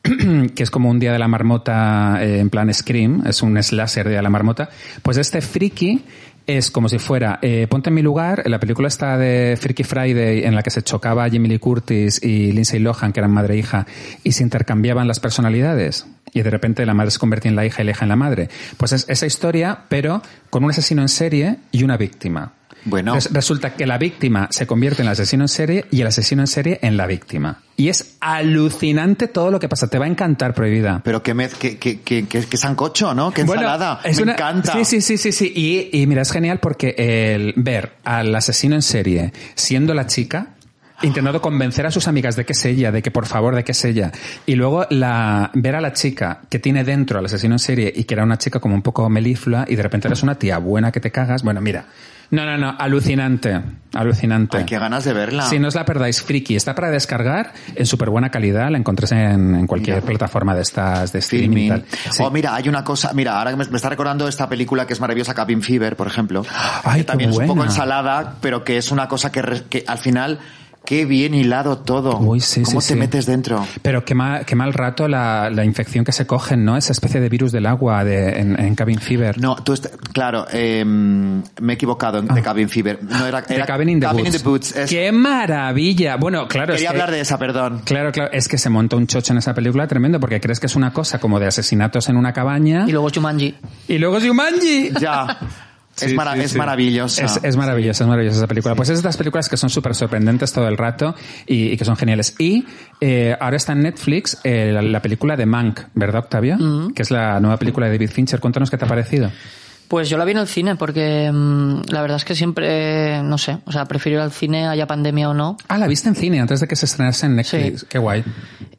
<clears throat> que es como un Día de la Marmota eh, en plan Scream, es un slasher Día de la Marmota. Pues este Freaky es como si fuera, eh, ponte en mi lugar, la película está de Freaky Friday en la que se chocaba Jimmy Lee Curtis y Lindsay Lohan, que eran madre e hija, y se intercambiaban las personalidades. Y de repente la madre se convertía en la hija y la hija en la madre. Pues es esa historia, pero con un asesino en serie y una víctima. Bueno. Res- resulta que la víctima se convierte en el asesino en serie y el asesino en serie en la víctima. Y es alucinante todo lo que pasa. Te va a encantar, Prohibida. Pero qué, mez, qué, qué, qué, qué- sancocho, ¿no? Qué ensalada. es Me una- encanta. Sí, sí, sí, sí, sí. Y, y mira, es genial porque el ver al asesino en serie siendo la chica, intentando convencer a sus amigas de que es ella, de que por favor, de que es ella. Y luego la, ver a la chica que tiene dentro al asesino en serie y que era una chica como un poco meliflua y de repente eres una tía buena que te cagas. Bueno, mira. No, no, no, alucinante, alucinante. Ay, qué ganas de verla. Si no os la perdáis, Friki, está para descargar en súper buena calidad, la encontréis en, en cualquier Mira. plataforma de estas de streaming y tal. Sí. Oh, mira, hay una cosa, mira, ahora que me, me está recordando esta película que es maravillosa, Cabin Fever, por ejemplo. Ay, que también qué es un poco ensalada, pero que es una cosa que, que al final, qué bien hilado todo. Uy, sí, ¿Cómo sí, te sí. metes dentro? Pero qué mal, qué mal rato la, la infección que se cogen, ¿no? Esa especie de virus del agua de, en, en Cabin Fever. No, tú, est- claro, eh, me he equivocado en- de Cabin Fever. No era, Ah. De era Cabin in the Woods. Boots, es- ¡Qué maravilla! Bueno, claro, es Quería que- hablar de esa, perdón. Claro, claro, es que se monta un chocho en esa película tremendo porque crees que es una cosa como de asesinatos en una cabaña Y luego Jumanji. y luego Jumanji. Ya. <laughs> es, mara- sí, es maravillosa. Es, es maravillosa, es maravillosa esa película. Pues es de estas películas que son súper sorprendentes todo el rato y, y que son geniales. Y eh, ahora está en Netflix eh, la, la película de Mank, ¿verdad, Octavio? Que es la nueva película de David Fincher. Cuéntanos qué te ha parecido. Pues yo la vi en el cine porque mm, la verdad es que siempre, no sé, o sea, prefiero ir al cine, haya pandemia o no. Ah, la viste en cine antes de que se estrenase en Netflix. Sí. Qué guay.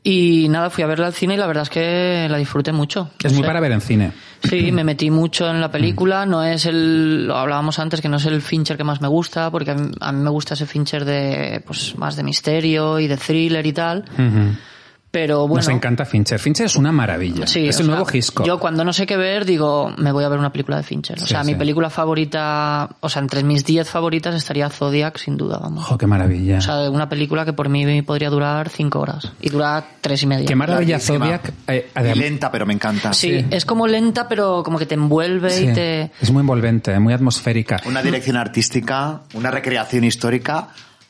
Y nada, fui a verla al cine y la verdad es que la disfruté mucho. Es No muy sé. para ver en cine. Sí, <clears throat> me metí mucho en la película. No es el, lo hablábamos antes, que no es el Fincher que más me gusta, porque a mí, a mí me gusta ese Fincher de, pues, más de misterio y de thriller y tal. Pero bueno. Nos encanta Fincher. Fincher es una maravilla. Sí, es el sea, nuevo Hitchcock. Yo cuando no sé qué ver, digo, me voy a ver una película de Fincher. O Sí, sea, sí. mi película favorita, o sea, entre mis 10 favoritas estaría Zodiac, sin duda, vamos. ¡Jo, qué maravilla! O sea, una película que por mí podría durar 5 horas. Y dura tres y media. qué maravilla. Zodiac. eh, Y lenta, pero me encanta. Sí, es como lenta, pero como que te envuelve Sí. y te... Es muy envolvente, muy atmosférica. Una dirección artística, una recreación histórica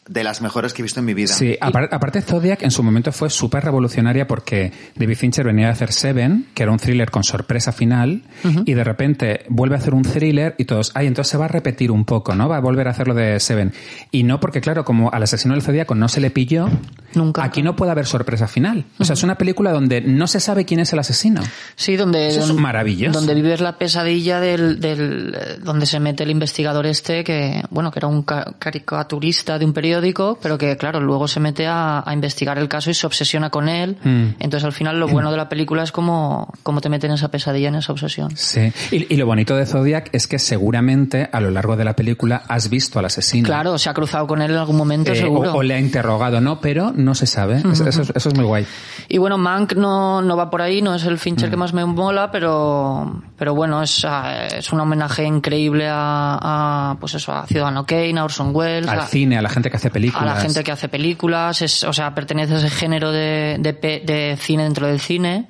de las mejores que he visto en mi vida. Sí, apar- aparte Zodiac en su momento fue súper revolucionaria porque David Fincher venía a hacer Seven, que era un thriller con sorpresa final, y de repente vuelve a hacer un thriller y todos, ay, entonces se va a repetir un poco, ¿no? Va a volver a hacer lo de Seven. Y no porque, claro, como al asesino del Zodíaco no se le pilló, Nunca. aquí no puede haber sorpresa final. O sea, es una película donde no se sabe quién es el asesino. Sí, donde... Eso es donde- maravilloso. Donde vives la pesadilla del, del... eh, Donde se mete el investigador este que, bueno, que era un ca- caricaturista de un periódico, pero que, claro, luego se mete a, a investigar el caso y se obsesiona con él. Mm. Entonces, al final, lo bueno de la película es como, cómo te meten en esa pesadilla, en esa obsesión. Sí. Y, y lo bonito de Zodiac es que seguramente a lo largo de la película has visto al asesino. Claro, se ha cruzado con él en algún momento, Eh, seguro. o, o le ha interrogado, ¿no? Pero no se sabe. Es- eso, es, eso es muy guay. Y bueno, Mank no, no va por ahí, no es el Fincher que Mm. más me mola, pero, pero bueno, es, ah, es un homenaje increíble a, a, pues eso, a Ciudadano Kane, a Orson Welles, Al a, cine, a la gente que hace películas. a la gente que hace películas, es, o sea, pertenece a ese género de, de, pe- de cine dentro del cine.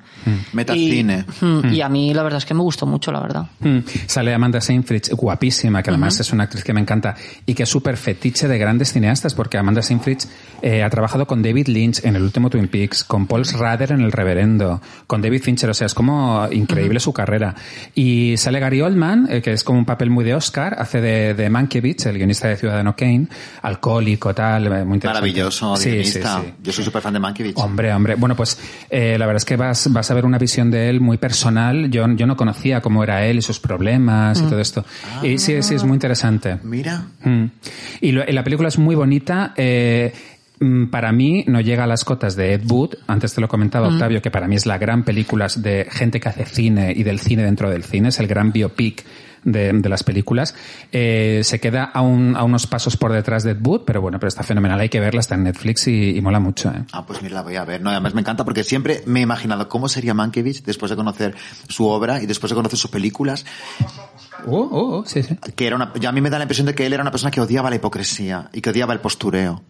Metacine. Y, mm, y a mí la verdad es que me gustó mucho, la verdad. Mm, Sale Amanda Seyfried, guapísima, que además es una actriz que me encanta y que es súper fetiche de grandes cineastas, porque Amanda Seyfried eh, ha trabajado con David Lynch en el último Twin Peaks, con Paul Schrader en El Reverendo, con David Fincher, o sea, es como increíble su carrera. Y sale Gary Oldman, eh, que es como un papel muy de Oscar, hace de, de Mankiewicz, el guionista de Ciudadano Kane, alcohólico, tal, eh, muy interesante. Maravilloso, Sí, sí, guionista. sí. Yo soy súper fan de Mankiewicz. Hombre, hombre. Bueno, pues eh, la verdad es que vas, vas a ver una visión de él muy personal. Yo, yo no conocía cómo era él y sus problemas y todo esto. Y sí, sí, es muy interesante. Mira. Mm. Y, lo- y la película es muy bonita. eh, mm, para mí no llega a las cotas de Ed Wood. Antes te lo comentaba Octavio, que para mí es la gran película de gente que hace cine y del cine dentro del cine. Es el gran biopic de, de las películas. Eh, se queda a, un- a unos pasos por detrás de Ed Wood, pero bueno, pero está fenomenal. Hay que verla, está en Netflix y, y mola mucho. ¿eh? Ah, pues mira, la voy a ver. No, además me encanta porque siempre me he imaginado cómo sería Mankiewicz después de conocer su obra y después de conocer sus películas, Oh, oh, oh, sí, sí. que era una, ya a mí me da la impresión de que él era una persona que odiaba la hipocresía y que odiaba el postureo.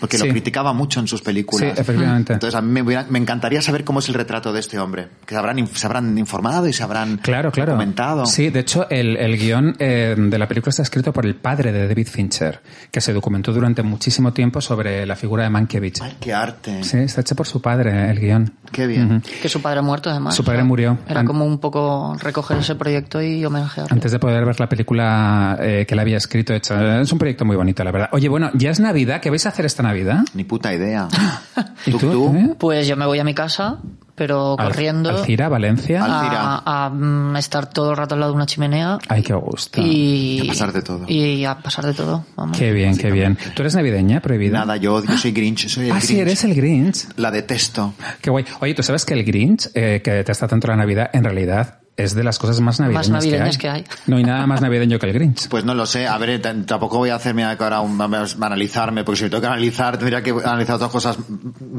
Porque Sí. lo criticaba mucho en sus películas. Sí, efectivamente. Entonces a mí me, hubiera- me encantaría saber cómo es el retrato de este hombre. Que se habrán, in- se habrán informado y se habrán Claro, claro. documentado. Sí, de hecho, el, el guion eh, de la película está escrito por el padre de David Fincher, que se documentó durante muchísimo tiempo sobre la figura de Mankiewicz. Ay, qué arte. Sí, está hecho por su padre, el guion. Qué bien. Ujú. Que su padre ha muerto además. Su padre O sea, murió. Era como un poco recoger ese proyecto y homenajearlo. Antes de poder ver la película eh, que él había escrito, hecho. Es un proyecto muy bonito, la verdad. Oye, bueno, ya es Navidad. ¿Qué vais a hacer esta Navidad? Ni puta idea. <gasps> ¿Y ¿Tú, tú? tú? Pues yo me voy a mi casa, pero Al- corriendo. Alcira, Valencia. Al- a, Alcira. a, mm, estar todo el rato al lado de una chimenea Ay, qué gusto. y Y a pasar de todo. Y a pasar de todo, vamos. Qué bien, qué bien. ¿Tú eres navideña, prohibida? Nada, yo, yo soy Grinch, soy el Ah, Grinch. sí, eres el Grinch. La detesto. Qué guay. Oye, ¿tú sabes que el Grinch, eh, que detesta tanto la Navidad, en realidad es de las cosas más navideñas, navideñas que, hay. que hay. No hay nada más navideño que el Grinch. Pues no lo sé. A ver, t- tampoco voy a hacerme ahora un, vamos, analizarme, porque si me tengo que analizar, tendría que analizar otras cosas,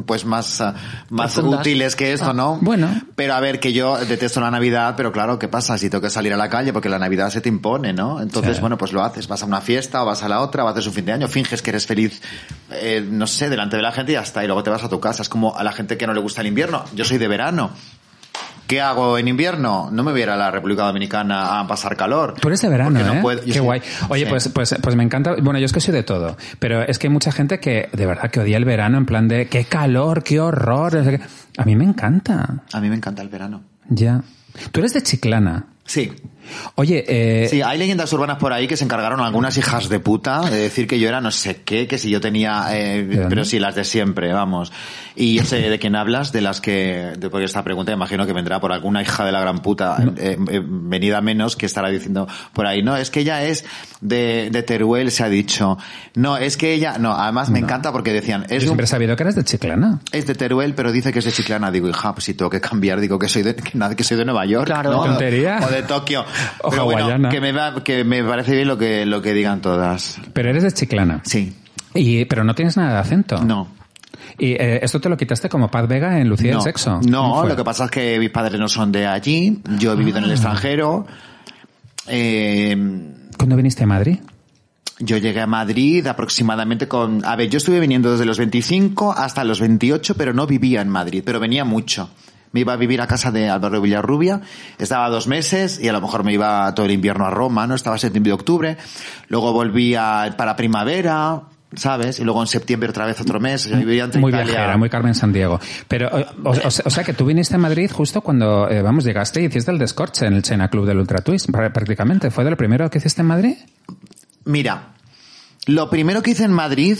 pues más, ah, más Profundas. útiles que esto, ¿no? bueno. Pero a ver, que yo detesto la Navidad, pero claro, ¿qué pasa? Si tengo que salir a la calle, porque la Navidad se te impone, ¿no? Entonces, Sí. bueno, pues lo haces. Vas a una fiesta o vas a la otra, o haces un fin de año, finges que eres feliz, eh, no sé, delante de la gente y ya está. Y luego te vas a tu casa. Es como a la gente que no le gusta el invierno. Yo soy de verano. ¿Qué hago en invierno? No me voy a ir a la República Dominicana a pasar calor. Tú eres de verano, no ¿eh? puedo- yo Qué soy- guay. Oye, sí. pues, pues, pues me encanta. Bueno, yo es que soy de todo. Pero es que hay mucha gente que de verdad que odia el verano en plan de qué calor, qué horror. no. A mí me encanta. A mí me encanta el verano. Ya. Tú eres de Chiclana. Sí. Oye, eh, Sí, hay leyendas urbanas por ahí que se encargaron algunas hijas de puta de decir que yo era no sé qué, que si yo tenía, eh, pero sí, las de siempre, vamos. Y yo sé de quién hablas, de las que, después de esta pregunta, imagino que vendrá por alguna hija de la gran puta, eh, eh, venida menos, que estará diciendo por ahí, no, es que ella es de, de Teruel, se ha dicho. No, es que ella, no, además me encanta porque decían, yo es, de un- siempre he sabido que eres de Chiclana. es de Teruel, pero dice que es de Chiclana. Digo, hija, pues si tengo que cambiar, digo que soy de, que, que soy de Nueva York. Claro. ¿no? Tontería. O de Tokio. <laughs> Pero bueno, que me, va- que me parece bien lo que, lo que digan todas. Pero eres de Chiclana. Sí. Y, pero no tienes nada de acento. No. Y eh, esto te lo quitaste como Paz Vega en Lucía no, del Sexo. ¿Cómo No, lo que pasa es que mis padres no son de allí. Yo he vivido Ah. en el extranjero. Eh, ¿Cuándo viniste a Madrid? yo llegué a Madrid aproximadamente con... A ver, yo estuve viniendo desde los 25 hasta los 28, pero no vivía en Madrid, pero venía mucho. Me iba a vivir a casa de Álvaro Villarrubia, estaba dos meses y a lo mejor me iba todo el invierno a Roma, ¿no? Estaba septiembre y octubre. Luego volvía para primavera, ¿sabes? Y luego en septiembre otra vez otro mes. Yo vivía entre Muy Italia- viajera, muy Carmen Sandiego. Pero, o, o- o sea- que tú viniste a Madrid justo cuando, eh, vamos, llegaste y hiciste el descorche en el China Club del Ultra Twist, pr- prácticamente. ¿Fue de lo primero que hiciste en Madrid? Mira, lo primero que hice en Madrid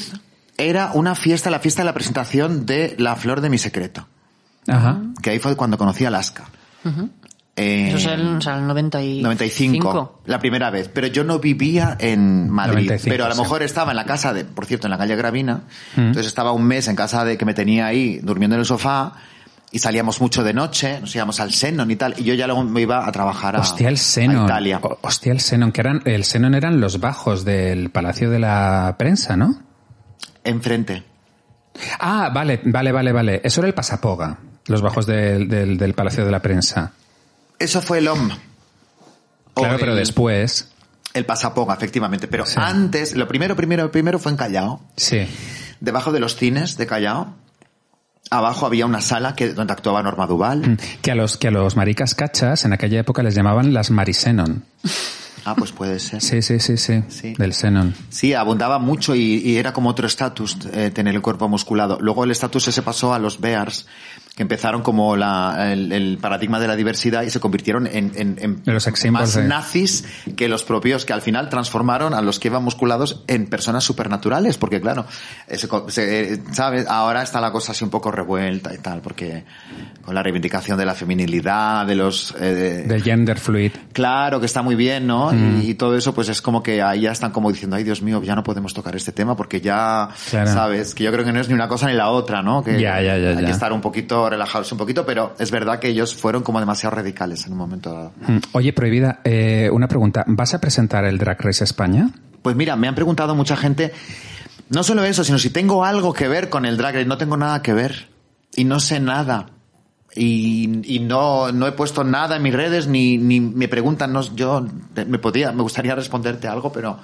era una fiesta, la fiesta de la presentación de La Flor de mi Secreto. Ajá. Que ahí fue cuando conocí a Alaska. Eh, Eso es el, o sea, el 95. 95, la primera vez. Pero yo no vivía en Madrid. 95, pero a lo sí. mejor estaba en la casa de, por cierto, en la calle Gravina. Entonces estaba un mes en casa de que me tenía ahí durmiendo en el sofá y salíamos mucho de noche, nos íbamos al Senon y tal. Y yo ya luego me iba a trabajar a, Hostia, el a Senon. Italia. Hostia, el Senon, que eran, el Senon eran los bajos del Palacio de la Prensa, ¿no? Enfrente. Ah, vale, vale, vale, vale. Eso era el Pasapoga, los bajos del, del, del Palacio de la Prensa. Eso fue el OM. Claro, pero el- después, El Pasapoga, efectivamente. Pero Sí. antes, lo primero, primero, primero fue en Callao. sí. Debajo de los cines de Callao. Abajo había una sala que, donde actuaba Norma Duval. Que a los, que a los maricas cachas en aquella época les llamaban las Marisenon. Ah, pues puede ser. Sí, sí, sí, sí. Sí. Del Senon. Sí, abundaba mucho y, y era como otro estatus eh, tener el cuerpo musculado. Luego el estatus ese pasó a los Bears, que empezaron como la, el, el paradigma de la diversidad y se convirtieron en, en, en los más de- nazis que los propios, que al final transformaron a los que iban musculados en personas supernaturales, porque claro, se se, ¿sabes? Ahora está la cosa así un poco revuelta y tal, porque con la reivindicación de la feminilidad, de los... eh, Del gender fluid. Claro, que está muy bien, ¿no? Mm. Y, y todo eso, pues es como que ahí ya están como diciendo, ay Dios mío, ya no podemos tocar este tema porque ya, Claro. sabes, que yo creo que no es ni una cosa ni la otra, ¿no? Que Ya, ya, ya, hay que estar un poquito, relajarse un poquito, pero es verdad que ellos fueron como demasiado radicales en un momento dado. Mm. Oye, Prohibida, eh, una pregunta. ¿Vas a presentar el Drag Race España? Pues mira, me han preguntado mucha gente, no solo eso, sino si tengo algo que ver con el drag race. No tengo nada que ver. Y no sé nada. Y, y no, no he puesto nada en mis redes, ni, ni me preguntan, no, yo me podía, me gustaría responderte algo, pero...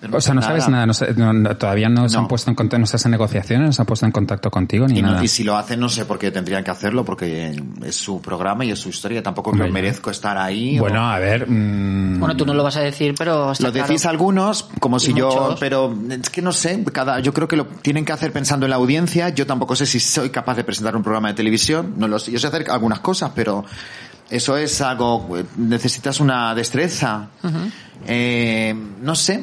pero O sea, no sabes nada, no sé- no- todavía no, se han puesto en contacto, no estás en negociaciones, no se han puesto en contacto contigo ni Y, no- nada. y si lo hacen, no sé por qué tendrían que hacerlo, porque es su programa y es su historia. Tampoco Hombre, merezco estar ahí. o- Bueno, a ver. mm, Bueno, tú no lo vas a decir, pero está Lo decís claro. algunos, como si yo, pero es que no sé, cada, yo creo que lo tienen que hacer pensando en la audiencia. Yo tampoco sé si soy capaz de presentar un programa de televisión. No lo sé. Yo sé hacer algunas cosas, pero eso es algo, necesitas una destreza. Eh, no sé.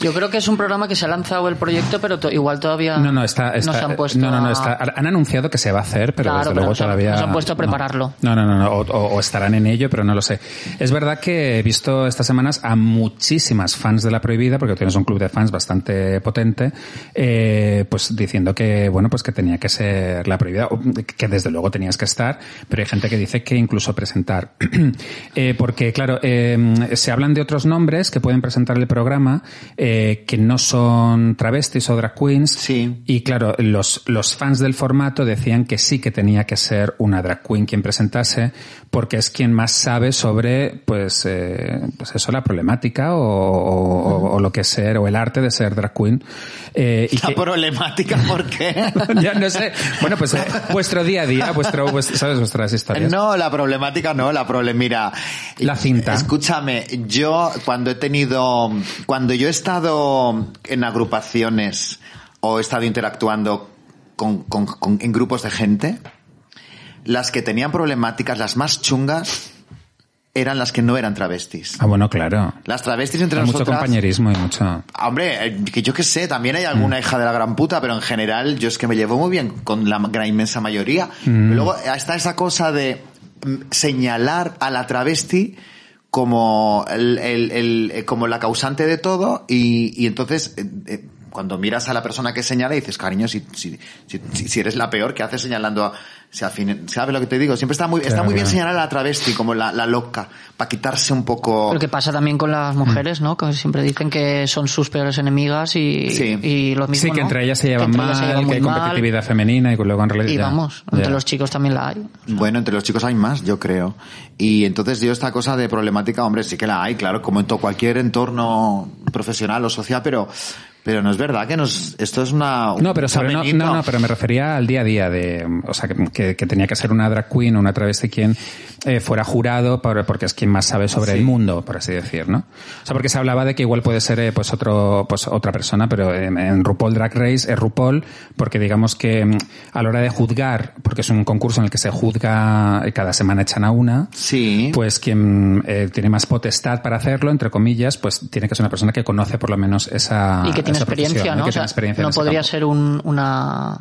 Yo creo que es un programa que se ha lanzado el proyecto, pero to- igual todavía No, no, está, está- no se han puesto no, no, no, está- han anunciado que se va a hacer, pero Claro, desde pero luego no todavía no se han puesto a prepararlo. No, no, no, no, o, estarán en ello, pero no lo sé. Es verdad que he visto estas semanas a muchísimas fans de La Prohibida, porque tienes un club de fans bastante potente, eh, pues diciendo que, bueno, pues que tenía que ser La Prohibida, que desde luego tenías que estar, pero hay gente que dice que incluso presentar. <clears throat> Eh, porque, claro, eh, se hablan de otros nombres que pueden presentar el programa, eh, que no son travestis o drag queens, Sí. y claro, los, los fans del formato decían que sí que tenía que ser una drag queen quien presentase, porque es quien más sabe sobre, pues, eh, pues eso, la problemática o, o- o lo que es ser, o el arte de ser drag queen. Eh, y La que- problemática, <laughs> ¿por qué? <laughs> ya no sé. Bueno, pues eh, vuestro día a día, vuestro, vuest- ¿sabes? Vuestras historias. No, la problemática no, la problema, mira. La cinta. Escúchame, yo cuando he tenido, cuando yo he estado en agrupaciones o he estado interactuando con, con- con- en grupos de gente, las que tenían problemáticas, las más chungas, eran las que no eran travestis. Ah, bueno, claro. Las travestis entre Hay mucho compañerismo y mucho... Hombre, eh, que yo qué sé, también hay alguna hija de la gran puta, pero en general yo es que me llevo muy bien con la gran inmensa mayoría. Luego está esa cosa de mm, señalar a la travesti como el, el- el- eh, como la causante de todo y, y entonces eh, eh, cuando miras a la persona que señala dices, cariño, si, si, si- si eres la peor, ¿qué haces señalando a... Si al fin, ¿Sabes lo que te digo? Siempre está muy, está muy bien señalar a la travesti como la, la loca, para quitarse un poco... Lo que pasa también con las mujeres, ¿no? Que siempre dicen que son sus peores enemigas y, Sí. y lo mismo. Sí, que ¿no? entre ellas se Que llevan ellas mal, se llevan que hay mal. competitividad femenina y luego en realidad... Y vamos, ya. entre los chicos también la hay. Bueno, entre los chicos hay más, yo creo. Y entonces yo esta cosa de problemática, hombre, sí que la hay, claro, como en to- cualquier entorno profesional o social, pero pero no es verdad que nos esto es una No, pero sobre, no, no, no, pero me refería al día a día de, o sea, que, que- que tenía que ser una drag queen o una travesti quien eh, fuera jurado por- porque es quien más sabe sobre Sí. el mundo, por así decir, ¿no? O sea, porque se hablaba de que igual puede ser, eh, pues otro, pues otra persona, pero en, en RuPaul Drag Race es RuPaul porque digamos que mm, a la hora de juzgar, porque es un concurso en el que se juzga, eh, cada semana echan a una, Sí. pues quien eh, tiene más potestad para hacerlo, entre comillas, pues tiene que ser una persona que conoce por lo menos esa y que tiene esa experiencia, ¿no? Que O sea, tiene experiencia en no podría ser un, una,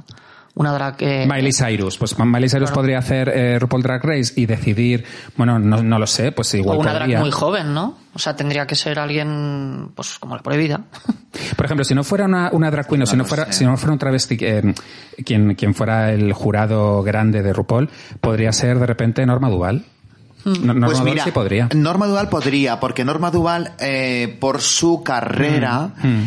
una drag eh, Miley Cyrus, pues Miley Cyrus podría hacer eh, RuPaul Drag Race y decidir, bueno, no, no lo sé, pues o igual una podría. drag muy joven, ¿no? O sea, tendría que ser alguien, pues, como la prohibida. Por ejemplo, si no fuera una, una drag queen o si no fuera, sé. si no fuera un travesti, eh, quien, quien fuera el jurado grande de RuPaul, podría ser de repente Norma Duval. No- Norma Pues Duval mira, sí podría. Norma Duval podría, porque Norma Duval, eh, por su carrera, Mm,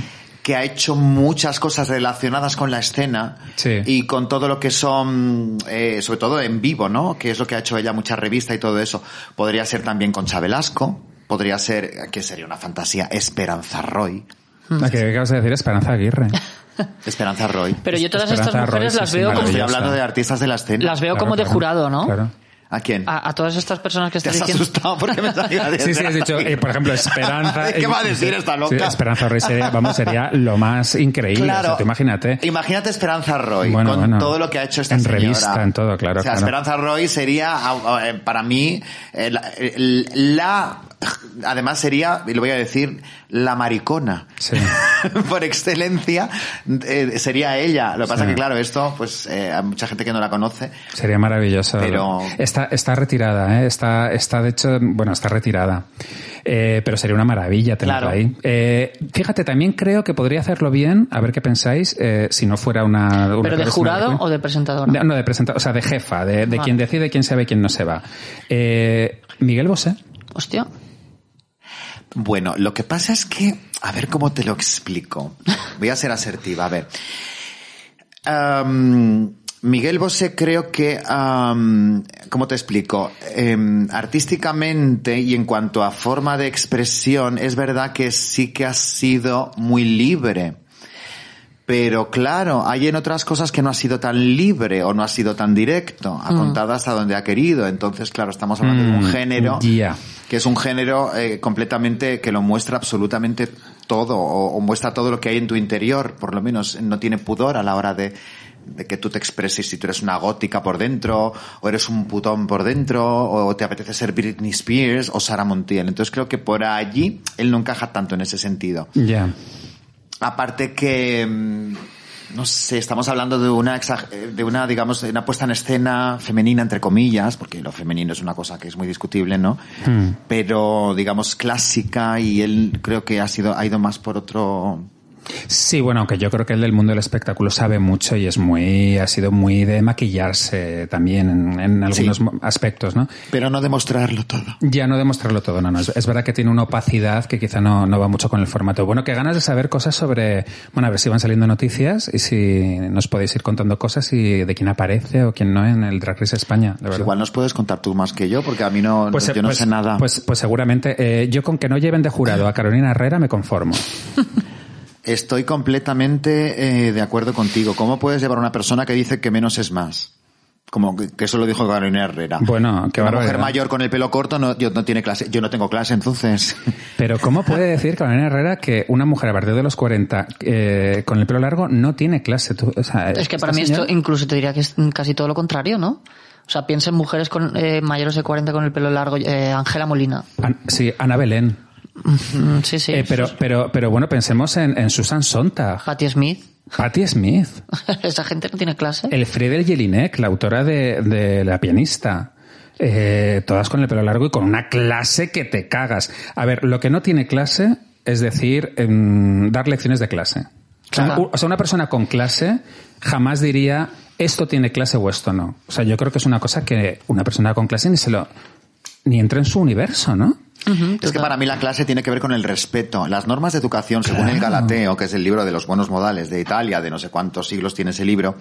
que ha hecho muchas cosas relacionadas con la escena Sí. y con todo lo que son, eh, sobre todo en vivo, ¿no? Que es lo que ha hecho ella, mucha revista y todo eso. Podría ser también con Velasco, podría ser, que sería una fantasía, Esperanza Roy. La que acabas de decir, Esperanza Aguirre. <laughs> Esperanza Roy. Pero yo todas Esperanza estas mujeres Roy, las sí, veo como, Estoy hablando de artistas de la escena. las veo Claro, como de claro, jurado, ¿no? Claro. ¿A quién? A, a todas estas personas que Te estás has diciendo. asustado porque me salía <laughs> de Sí, sí, has dicho, eh, por ejemplo, Esperanza. <laughs> ¿Qué va a decir esta Sí, loca? Esperanza Roy sería, vamos, sería lo más increíble. Claro. O sea, tú imagínate. Imagínate Esperanza Roy Bueno, con bueno. todo lo que ha hecho esta En señora. revista, en todo, claro, O sea, claro. Esperanza Roy sería, eh, para mí, eh, la, el- la- además sería, y lo voy a decir, la maricona. Sí. <laughs> Por excelencia, eh, sería ella. Lo que pasa Sí. que, claro, esto, pues, eh, hay mucha gente que no la conoce. Sería maravilloso. Pero- Está, está retirada, ¿eh? Está, está de hecho, bueno, está retirada. Eh, pero sería una maravilla tenerla Claro. ahí. Eh, fíjate, también creo que podría hacerlo bien, a ver qué pensáis, eh, si no fuera una... una ¿Pero de jurado o de presentadora? De- no, de presentadora, o sea, de jefa, de, de Vale. quien decide quién se va y quién no se va. Eh, Miguel Bosé. Hostia. Bueno, lo que pasa es que, a ver cómo te lo explico. Voy a ser asertiva, a ver. Miguel Bosé creo que, am, ¿cómo te explico? Em, artísticamente y en cuanto a forma de expresión, es verdad que sí que ha sido muy libre. Pero claro, hay en otras cosas que no ha sido tan libre o no ha sido tan directo. Ha contado hasta donde ha querido. Entonces, claro, estamos hablando de un Mm, género que es un género eh, completamente que lo muestra absolutamente todo o, o muestra todo lo que hay en tu interior, por lo menos no tiene pudor a la hora de, de que tú te expreses si tú eres una gótica por dentro o eres un putón por dentro o te apetece ser Britney Spears o Sara Montiel. Entonces creo que por allí él no encaja tanto en ese sentido. Ya. Aparte que, mm, no sé, estamos hablando de una, eh, de una, digamos, una puesta en escena femenina, entre comillas, porque lo femenino es una cosa que es muy discutible, ¿no? Hmm. Pero, digamos, clásica y él creo que ha sido, ha ido más por otro, Sí, bueno, aunque yo creo que el del mundo del espectáculo sabe mucho y es muy, ha sido muy de maquillarse también en, en algunos Sí. aspectos, ¿no? pero no demostrarlo todo. Ya no demostrarlo todo, no, no. Es, es verdad que tiene una opacidad que quizá no, no va mucho con el formato. Bueno, que ganas de saber cosas sobre, bueno, a ver si van saliendo noticias y si nos podéis ir contando cosas y de quién aparece o quién no en el Drag Race España, de Pues verdad. igual nos puedes contar tú más que yo, porque a mí no, Pues, yo no pues- sé nada. Pues, pues seguramente, eh, yo con que no lleven de jurado a Carolina Herrera me conformo. <laughs> Estoy completamente eh, de acuerdo contigo. ¿Cómo puedes llevar a una persona que dice que menos es más? Como que, que eso lo dijo Carolina Herrera. Bueno, qué Una barbaridad. mujer mayor con el pelo corto no, yo no tiene clase. Yo no tengo clase, entonces. <laughs> Pero ¿cómo puede decir Carolina Herrera que una mujer a partir de los 40 eh, con el pelo largo no tiene clase? Tú, o sea, Es que para mí señora- esto incluso te diría que es casi todo lo contrario, ¿no? O sea, piensa en mujeres con, eh, mayores de 40 con el pelo largo. eh, Ángela Molina. An- sí, Ana Belén. Sí, sí. Eh, pero, pero, pero bueno, pensemos en, en Susan Sontag, Patti Smith. Patti Smith, <laughs> Esa gente no tiene clase. el Friedel Jelinek, la autora de, de La pianista. Eh, todas con el pelo largo y con una clase que te cagas. A ver, lo que no tiene clase es decir, em, dar lecciones de clase. Claro. o sea, una persona con clase jamás diría esto tiene clase o esto no. O sea, yo creo que es una cosa que una persona con clase ni se lo ni entra en su universo, ¿no? Es que para mí la clase tiene que ver con el respeto. Las normas de educación, según el Galateo, que es el libro de los buenos modales de Italia, de no sé cuántos siglos tiene ese libro,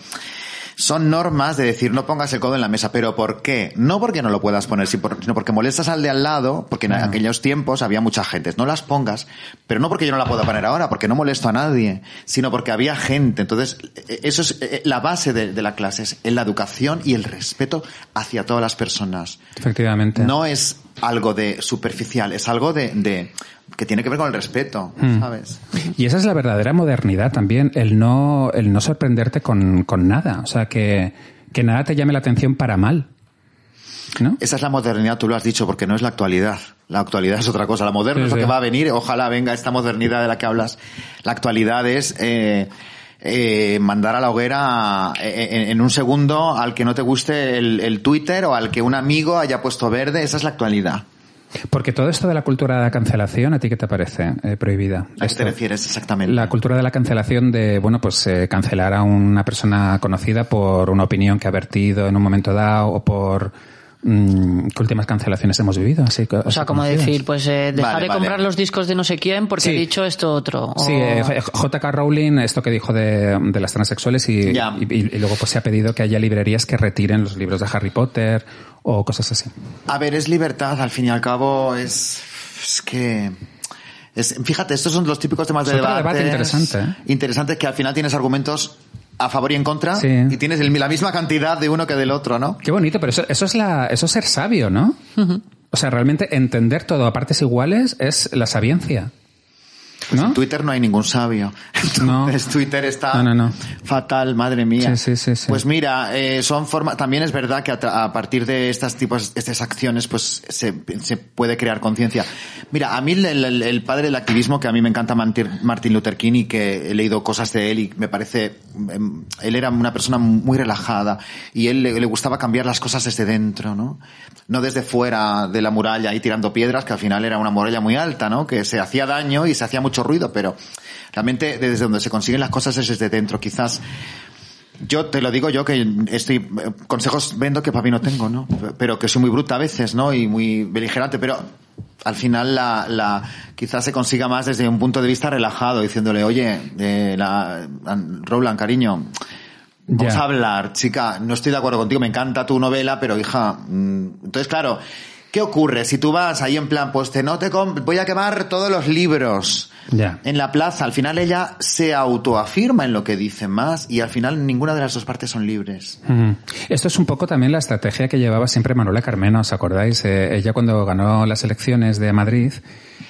son normas de decir no pongas el codo en la mesa. ¿Pero por qué? No porque no lo puedas poner, sino porque molestas al de al lado, porque en aquellos tiempos había mucha gente. No las pongas, pero no porque yo no la pueda poner ahora, porque no molesto a nadie, sino porque había gente. Entonces, eh, eso es eh, la base de, de la clase, es la educación y el respeto hacia todas las personas. Efectivamente. No es algo de superficial, es algo de, de que tiene que ver con el respeto, Hmm. ¿sabes? Y esa es la verdadera modernidad también, el no, el no sorprenderte con, con nada. O sea, que, que nada te llame la atención para mal. ¿No? Esa es la modernidad, tú lo has dicho, porque no es la actualidad. La actualidad es otra cosa. La moderna Sí, es lo sí. que va a venir. Ojalá venga esta modernidad de la que hablas. La actualidad es eh, eh, mandar a la hoguera eh, en, en un segundo al que no te guste el, el Twitter o al que un amigo haya puesto verde. Esa es la actualidad. Porque todo esto de la cultura de la cancelación, ¿a ti qué te parece eh, prohibida? ¿A qué te refieres exactamente? La cultura de la cancelación de, bueno, pues eh, cancelar a una persona conocida por una opinión que ha vertido en un momento dado o por... mm, ¿Qué últimas cancelaciones hemos vivido? Así, O sea, como decir, pues eh, dejar Vale, de vale. comprar los discos de no sé quién porque Sí. he dicho esto otro. Sí, eh, J- J.K. Rowling, esto que dijo de, de las transexuales y, y, y- y luego pues se ha pedido que haya librerías que retiren los libros de Harry Potter o cosas así. A ver, es libertad, al fin y al cabo es, es que... Es, fíjate, estos son los típicos temas de debate. debate interesante, ¿eh? Interesantes que al final tienes argumentos a favor y en contra Sí. y tienes el- la misma cantidad de uno que del otro, ¿no? Qué bonito, pero eso, eso es la, eso es ser sabio, ¿no? O sea, realmente entender todo a partes iguales es la sabiencia. ¿No? En Twitter no hay ningún sabio. <laughs> No. Entonces Twitter está No, no, no. fatal, madre mía. Sí, sí, sí. Pues mira, eh, son formas. También es verdad que a, a partir de estas tipos, estas acciones, pues se, se puede crear conciencia. Mira, a mí el, el- el padre del activismo, que a mí me encanta Martin Martin Luther King y que he leído cosas de él y me parece, em, él era una persona muy relajada y él le, le gustaba cambiar las cosas desde dentro, ¿no? No desde fuera de la muralla y tirando piedras, que al final era una muralla muy alta, ¿no? Que se hacía daño y se hacía mucho ruido, pero realmente desde donde se consiguen las cosas es desde dentro. Quizás yo te lo digo yo que estoy consejos vendo que para mí no tengo, ¿no? Pero que soy muy bruta a veces, ¿no? Y muy beligerante, pero al final la, la quizás se consiga más desde un punto de vista relajado, diciéndole, oye, eh, la, An- Roland, cariño, vamos a hablar, chica, no estoy de acuerdo contigo, me encanta tu novela, pero hija, mm, entonces claro, ¿qué ocurre? Si tú vas ahí en plan, pues te no te voy a quemar todos los libros En la plaza, al final ella se autoafirma en lo que dice más y al final ninguna de las dos partes son libres. Ujú. Esto es un poco también la estrategia que llevaba siempre Manuela Carmena, ¿os acordáis? Eh, ella cuando ganó las elecciones de Madrid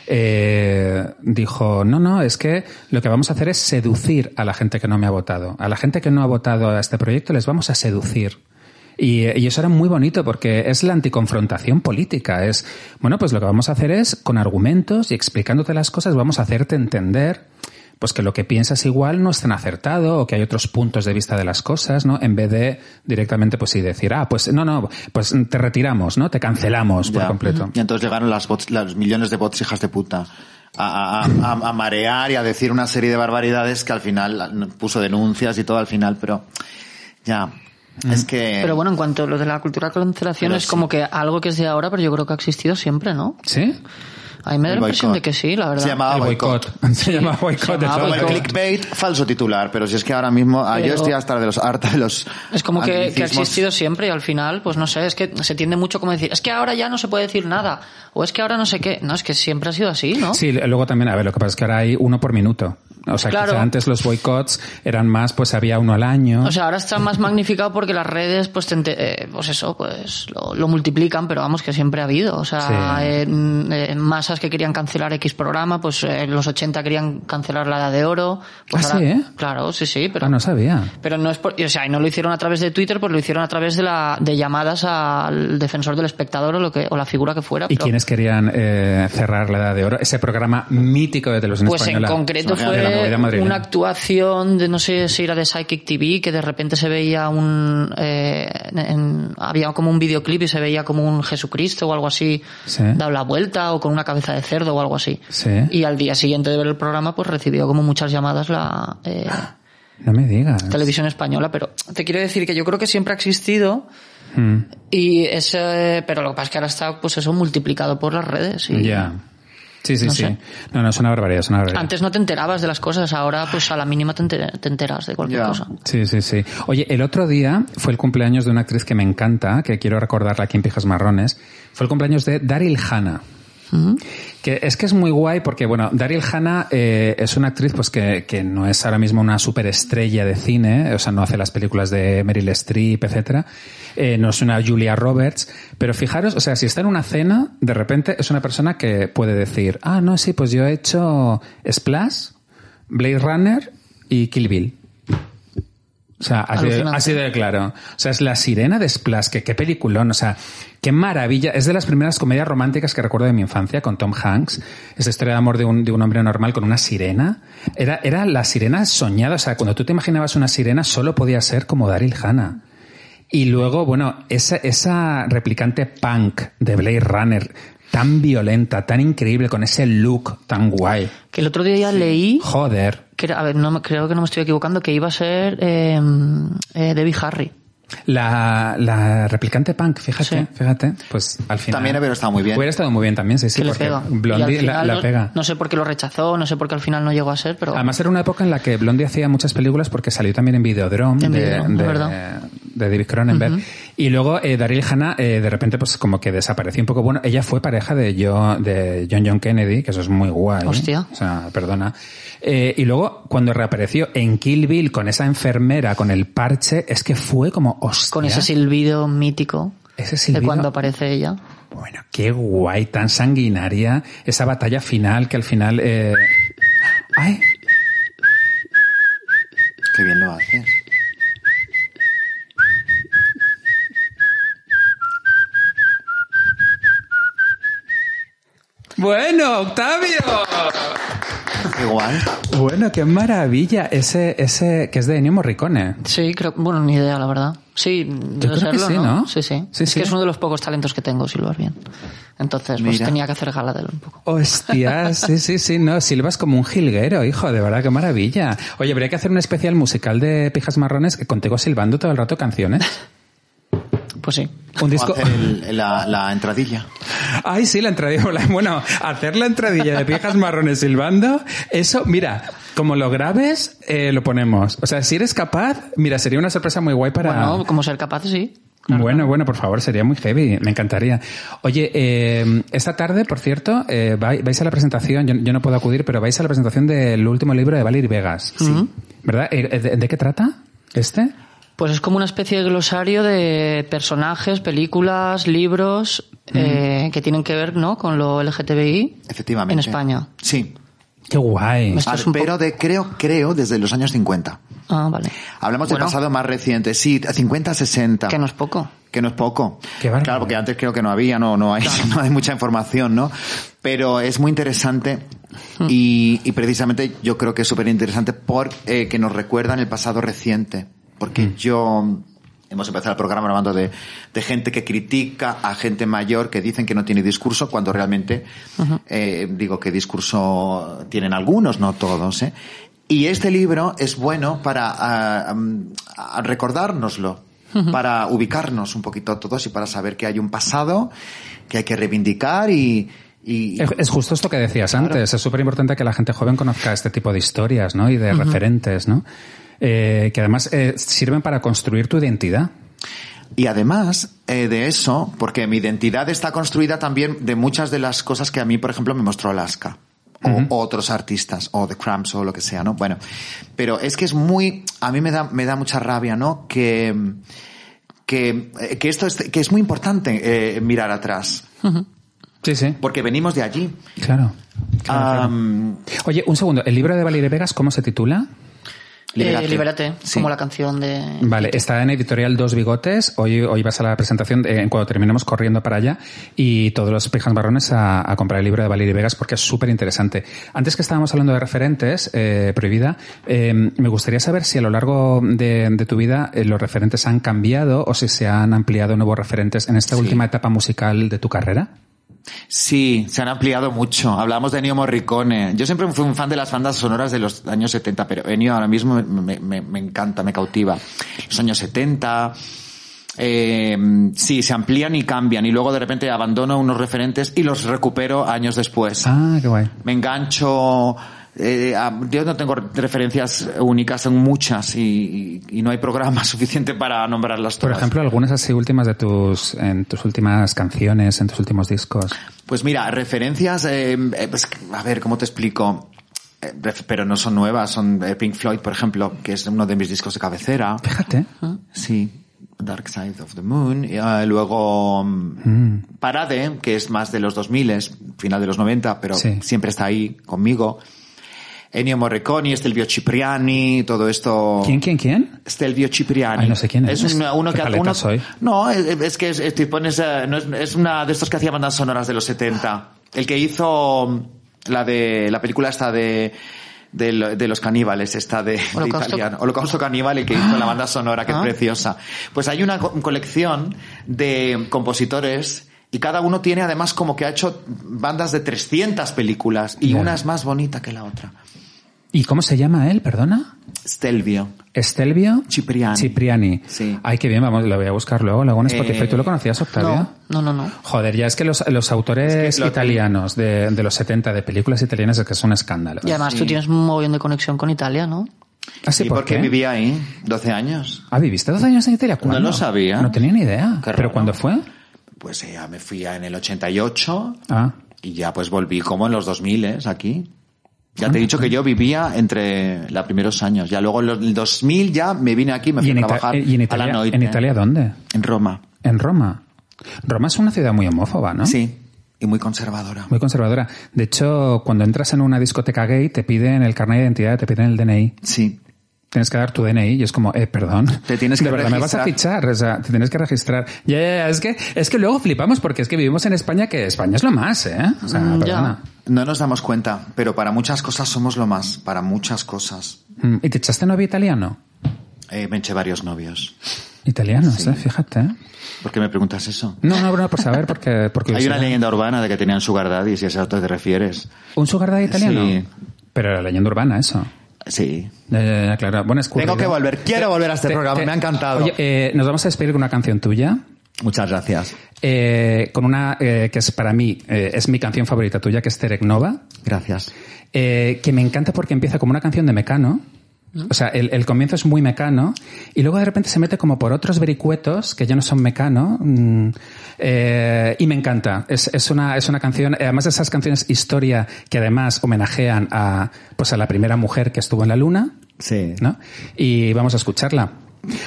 eh, dijo, no, no, es que lo que vamos a hacer es seducir a la gente que no me ha votado. A la gente que no ha votado a este proyecto les vamos a seducir. Y, y eso era muy bonito porque es la anticonfrontación política. Es, bueno, pues lo que vamos a hacer es, con argumentos y explicándote las cosas, vamos a hacerte entender pues que lo que piensas igual no es tan acertado o que hay otros puntos de vista de las cosas, ¿no? En vez de directamente pues sí decir, ah, pues no, no, pues te retiramos, ¿no? Te cancelamos por Ya. completo. Y entonces llegaron las bots, los millones de bots hijas de puta. A, a- a- a marear y a decir una serie de barbaridades que al final puso denuncias y todo al final, pero ya. Es que. Pero bueno, en cuanto a lo de la cultura de cancelación, Pero es sí. como que algo que es de ahora, pero yo creo que ha existido siempre, ¿no? ¿Sí? A mí me da la impresión de que sí, la verdad. Se llamaba boicot. Se llama boicot. <laughs> Se llamaba todo. Como el boicot. clickbait, falso titular, pero si es que ahora mismo, ah, yo estoy hasta de los harta de los. Es como que, que ha existido siempre y al final, pues no sé, es que se tiende mucho como decir, es que ahora ya no se puede decir nada, o es que ahora no sé qué. No, es que siempre ha sido así, ¿no? Sí, luego también, a ver, lo que pasa es que ahora hay uno por minuto. O sea, Claro. quizá antes los boicots eran más, pues había uno al año. O sea, ahora está más magnificado porque las redes, pues, te eh, pues eso, pues lo, lo multiplican, pero vamos, que siempre ha habido. O sea, Sí. en, en masas que querían cancelar X programa, pues eh, en los 80 querían cancelar la edad de oro. Pues Ah, ahora- sí, ¿eh? Claro, sí, sí, pero... Ah, no sabía. Pero no es por, o sea, y no lo hicieron a través de Twitter, pues lo hicieron a través de la, de llamadas al defensor del espectador o lo que, o la figura que fuera. ¿Y pero- quiénes querían eh, cerrar la edad de oro? Ese programa mítico de televisión Pues en española. concreto fue madrileña. una actuación de no sé si era de Psychic TV que de repente se veía un eh, en- había como un videoclip y se veía como un Jesucristo o algo así Sí. dado la vuelta o con una cabeza de cerdo o algo así Sí. y al día siguiente de ver el programa pues recibió como muchas llamadas la eh, <gasps> No me digas. televisión española pero te quiero decir que yo creo que siempre ha existido Mm, y ese pero lo que pasa es que ahora está pues eso multiplicado por las redes y Ya. Sí, sí, No sí. sé. No, no, es una barbaridad, es una barbaridad. antes no te enterabas de las cosas ahora pues a la mínima te enter- te enteras de cualquier cosa Sí, sí, sí. Oye, el otro día fue el cumpleaños de una actriz que me encanta, que quiero recordarla aquí en Pijas Marrones. Fue el cumpleaños de Daryl Hannah. Que es que es muy guay porque, bueno, Daryl Hannah eh, es una actriz pues que, que no es ahora mismo una superestrella de cine, o sea, no hace las películas de Meryl Streep, etcétera. Eh, no es una Julia Roberts, pero fijaros, o sea, si está en una cena, de repente es una persona que puede decir, ah, no, sí, pues yo he hecho Splash, Blade Runner y Kill Bill. O sea, así así de claro. O sea, es la sirena de Splash, que qué peliculón, o sea, qué maravilla. Es de las primeras comedias románticas que recuerdo de mi infancia con Tom Hanks. Esa historia de amor de un, de un hombre normal con una sirena. Era, era la sirena soñada. O sea, cuando tú te imaginabas una sirena, solo podía ser como Daryl Hannah. Y luego, bueno, esa, esa replicante punk de Blade Runner, tan violenta, tan increíble, con ese look tan guay. Que el otro día ya leí, Joder. que, a ver, no, creo que no me estoy equivocando, que iba a ser eh, eh, Debbie Harry. La, la replicante punk, fíjate, Sí. fíjate, pues al final. También hubiera estado muy bien. Hubiera estado muy bien también, sí, sí, porque pega. Blondie la, pega. No sé por qué lo rechazó, no sé por qué al final no llegó a ser, pero Además era una época en la que Blondie hacía muchas películas porque salió también en Videodrome En de, Videodrome, de, David Cronenberg. Y luego eh, Daryl Hannah eh, de repente pues como que desapareció un poco. Bueno, ella fue pareja de, yo, de John John Kennedy, que eso es muy guay. Hostia. O sea, perdona. Eh, y luego cuando reapareció en Kill Bill con esa enfermera con el parche, es que fue como hostia. con ese silbido mítico Ese de silbido. cuando aparece ella. Bueno, qué guay, tan sanguinaria esa batalla final que al final... Eh... ¡Ay! Qué bien lo haces. Bueno, Octavio. Igual. Bueno, qué maravilla. Ese, ese que es de Ennio Morricone. Sí, creo, bueno, ni idea, la verdad. Sí, debe creo que serlo, sí, ¿no? Sí, sí. Sí, es sí. que es uno de los pocos talentos que tengo, si lo ves bien. Entonces, pues Mira. tenía que hacer gala de él un poco. Hostia, sí, sí, sí, no, silbas como un jilguero, hijo, de verdad, qué maravilla. Oye, habría que hacer un especial musical de Pijas Marrones que contigo silbando todo el rato canciones. <laughs> Pues sí. Un disco... hacer el- <laughs> la, la entradilla. Ay, sí, la entradilla. <laughs> Bueno, hacer la entradilla de Pijas Marrones silbando, eso, mira, como lo grabes, eh, lo ponemos. O sea, si eres capaz, mira, sería una sorpresa muy guay para... Bueno, como ser capaz, sí. Bueno, bueno, por favor, sería muy heavy, me encantaría. Oye, eh, esta tarde, por cierto, eh, vai- vais a la presentación, yo, yo no puedo acudir, pero vais a la presentación del último libro de Valerie Vegas. Sí. ¿Verdad? Eh, ¿De, de qué trata este? Pues es como una especie de glosario de personajes, películas, libros eh, que tienen que ver ¿no? con lo LGTBI Efectivamente. en España. Sí. Qué guay. Ah, pero de, creo, creo, desde los años 50. Ah, vale. Hablamos del Bueno, pasado más reciente. Sí, 50, 60. Que no es poco. Que no es poco. Qué claro, porque antes creo que no había, no, no hay, <laughs> no hay mucha información, ¿no? Pero es muy interesante y, y precisamente yo creo que es súper interesante porque que nos recuerdan el pasado reciente. Porque yo, hemos empezado el programa hablando de, de gente que critica a gente mayor que dicen que no tiene discurso cuando realmente, eh, digo que discurso tienen algunos, no todos, ¿eh? Y este libro es bueno para mm, ah, recordárnoslo, para ubicarnos un poquito todos y para saber que hay un pasado que hay que reivindicar y, y Es, justo esto que decías antes. Es súper importante que la gente joven conozca este tipo de historias, ¿no? Y de referentes, ¿no? Eh, que además eh, sirven para construir tu identidad. Y además eh, de eso, porque mi identidad está construida también de muchas de las cosas que a mí, por ejemplo, me mostró Alaska. o otros artistas, o The Cramps o lo que sea, ¿no? Bueno, pero es que es muy, a mí me da, me da mucha rabia, ¿no? Que, que, que esto es, que es muy importante eh, mirar atrás. Sí, sí. Porque venimos de allí. Claro. claro, claro. Am, Oye, un segundo. ¿El libro de Valerie Vegas cómo se titula? Libérate. Eh, Sí. como la canción de... Vale, está en editorial Dos Bigotes. Hoy, hoy vas a la presentación, eh, cuando terminemos corriendo para allá, y todos los pijas marrones a, a comprar el libro de Valerie Vegas porque es súper interesante. Antes que estábamos hablando de referentes, eh, Prohibida, eh, me gustaría saber si a lo largo de, de tu vida los referentes han cambiado o si se han ampliado nuevos referentes en esta Sí. última etapa musical de tu carrera. Sí, se han ampliado mucho. Hablamos de Ennio Morricone. Yo siempre fui un fan de las bandas sonoras de los años 70, pero Ennio ahora mismo me, me- me encanta, me cautiva. Los años 70, eh, sí, se amplían y cambian y luego de repente abandono unos referentes y los recupero años después. Ah, qué guay. Me engancho. Eh, a- yo no tengo referencias únicas, son muchas y, y- y no hay programa <laughs> suficiente para nombrarlas Por todas. ejemplo, algunas así últimas de tus, en tus últimas canciones, en tus últimos discos. Pues mira, referencias, eh, eh, pues, a ver, ¿cómo te explico? Eh, pero no son nuevas, son eh, Pink Floyd, por ejemplo, que es uno de mis discos de cabecera. Fíjate. Sí, Dark Side of the Moon. Y, eh, luego mm, Mm. Parade, que es más de los 2000, final de los 90, pero Sí. siempre está ahí conmigo. Ennio Morricone, Stelvio Cipriani, todo esto. ¿Quién, quién, quién? Stelvio Cipriani. Ay, no sé quién es. Es un- uno Qué que uno, soy. No, es, es que es, es- te pones, eh, no es, es una de estos que hacía bandas sonoras de los 70. El que hizo la de la película esta de de, lo- de los caníbales, esta de, de italiano. Holocausto Caníbal, el que hizo la banda sonora, que Ah. es preciosa. Pues hay una co- colección de compositores y cada uno tiene además como que ha hecho bandas de 300 películas y una es más bonita que la otra. ¿Y cómo se llama él, perdona? Stelvio. Estelvio Cipriani. Cipriani. Sí. Ay, qué bien, vamos, lo voy a buscar luego, luego en Spotify. Eh, ¿Tú lo conocías, Octavio? No, no, no, no. Joder, ya es que los, los autores Es que lo- italianos de, de los 70, de películas italianas, es que es un escándalo. Y además Sí. tú tienes un mogollón de conexión con Italia, ¿no? ¿Ah, sí, Sí, por porque qué? vivía ahí 12 años. Ah, ¿viviste dos años en Italia? ¿Cuándo? No lo sabía. No tenía ni idea. Qué ¿Pero raro. cuándo fue? Pues eh, ya me fui en el 88 Ah, y ya pues volví como en los 2000 ¿eh? aquí. Ya te he dicho que yo vivía entre los primeros años. Ya luego en los- el 2000 ya me vine aquí, me ¿Y fui a Ita- trabajar y en a Italia, la noche. en Italia dónde? En Roma. En Roma. Roma es una ciudad muy homófoba, ¿no? Sí. Y muy conservadora. Muy conservadora. De hecho, cuando entras en una discoteca gay, te piden el carnet de identidad, te piden el DNI. Sí. Tienes que dar tu DNI y es como, eh, perdón. Te tienes que De verdad, me vas a registrar. fichar, o sea, te tienes que registrar. Ya, ya, ya, es que, es que luego flipamos porque es que vivimos en España que España es lo más, ¿eh? O sea, Mm, ya. perdona. No nos damos cuenta, pero para muchas cosas somos lo más. Para muchas cosas. Mm, ¿Y te echaste novio italiano? Eh, me eché varios novios. Italianos, eh, fíjate. ¿eh? ¿Por qué me preguntas eso? No, no, por saber, porque, porque <laughs> Hay una leyenda urbana de que tenían sugar daddy, si a eso te refieres. ¿Un sugar daddy italiano? Sí. Pero la leyenda urbana, eso. Sí. Ya, ya, claro. Buena Tengo que volver. Quiero volver a este programa. Me ha encantado. Oye, eh, nos vamos a despedir con una canción tuya. Muchas gracias. eh, con una eh, que es para mí, eh, es mi canción favorita tuya, que es Terek Nova. Gracias. eh, que me encanta porque empieza como una canción de Mecano. O sea, el, el comienzo es muy mecano y luego de repente se mete como por otros vericuetos que ya no son mecano mm, eh, y me encanta. Es, es, una, es una canción, además de esas canciones historia que además homenajean a, pues a la primera mujer que estuvo en la luna, Sí. ¿no? Y vamos a escucharla.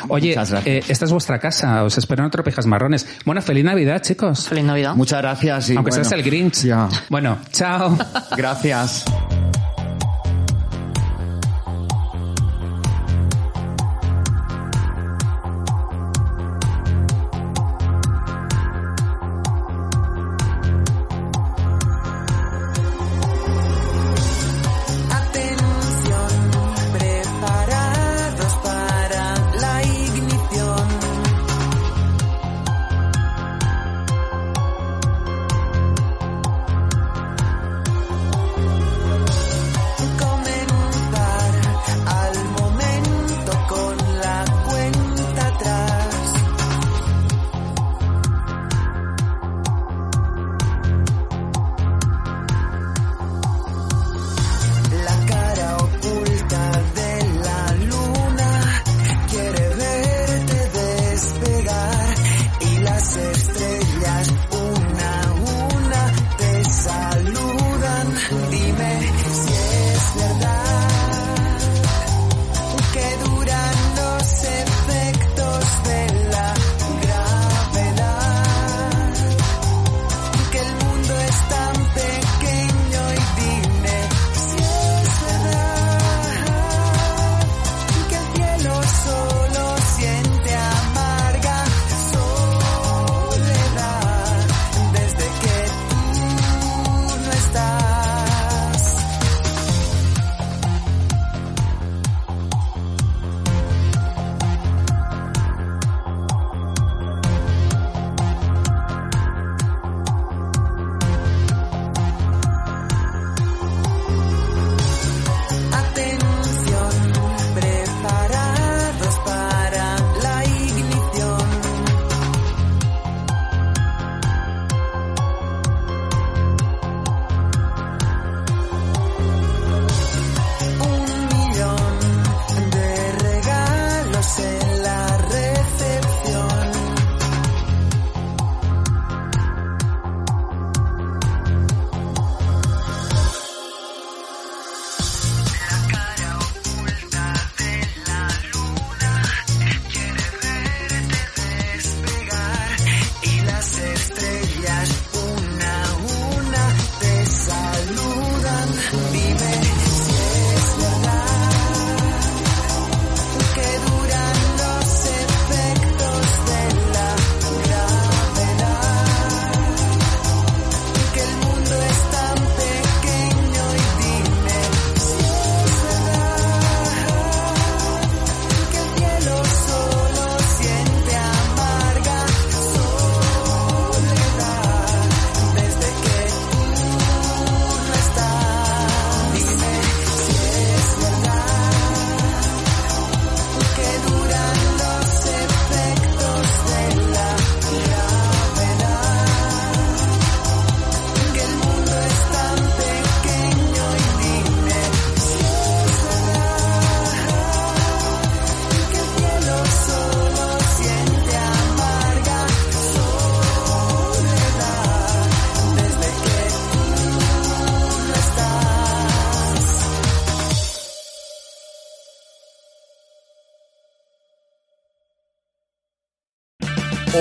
Oye, eh, esta es vuestra casa, os espero en otro Pijas Marrones. Bueno, feliz Navidad, chicos. Feliz Navidad. Muchas gracias. y Aunque bueno, seas el Grinch. Ya. Bueno, chao. <laughs> Gracias.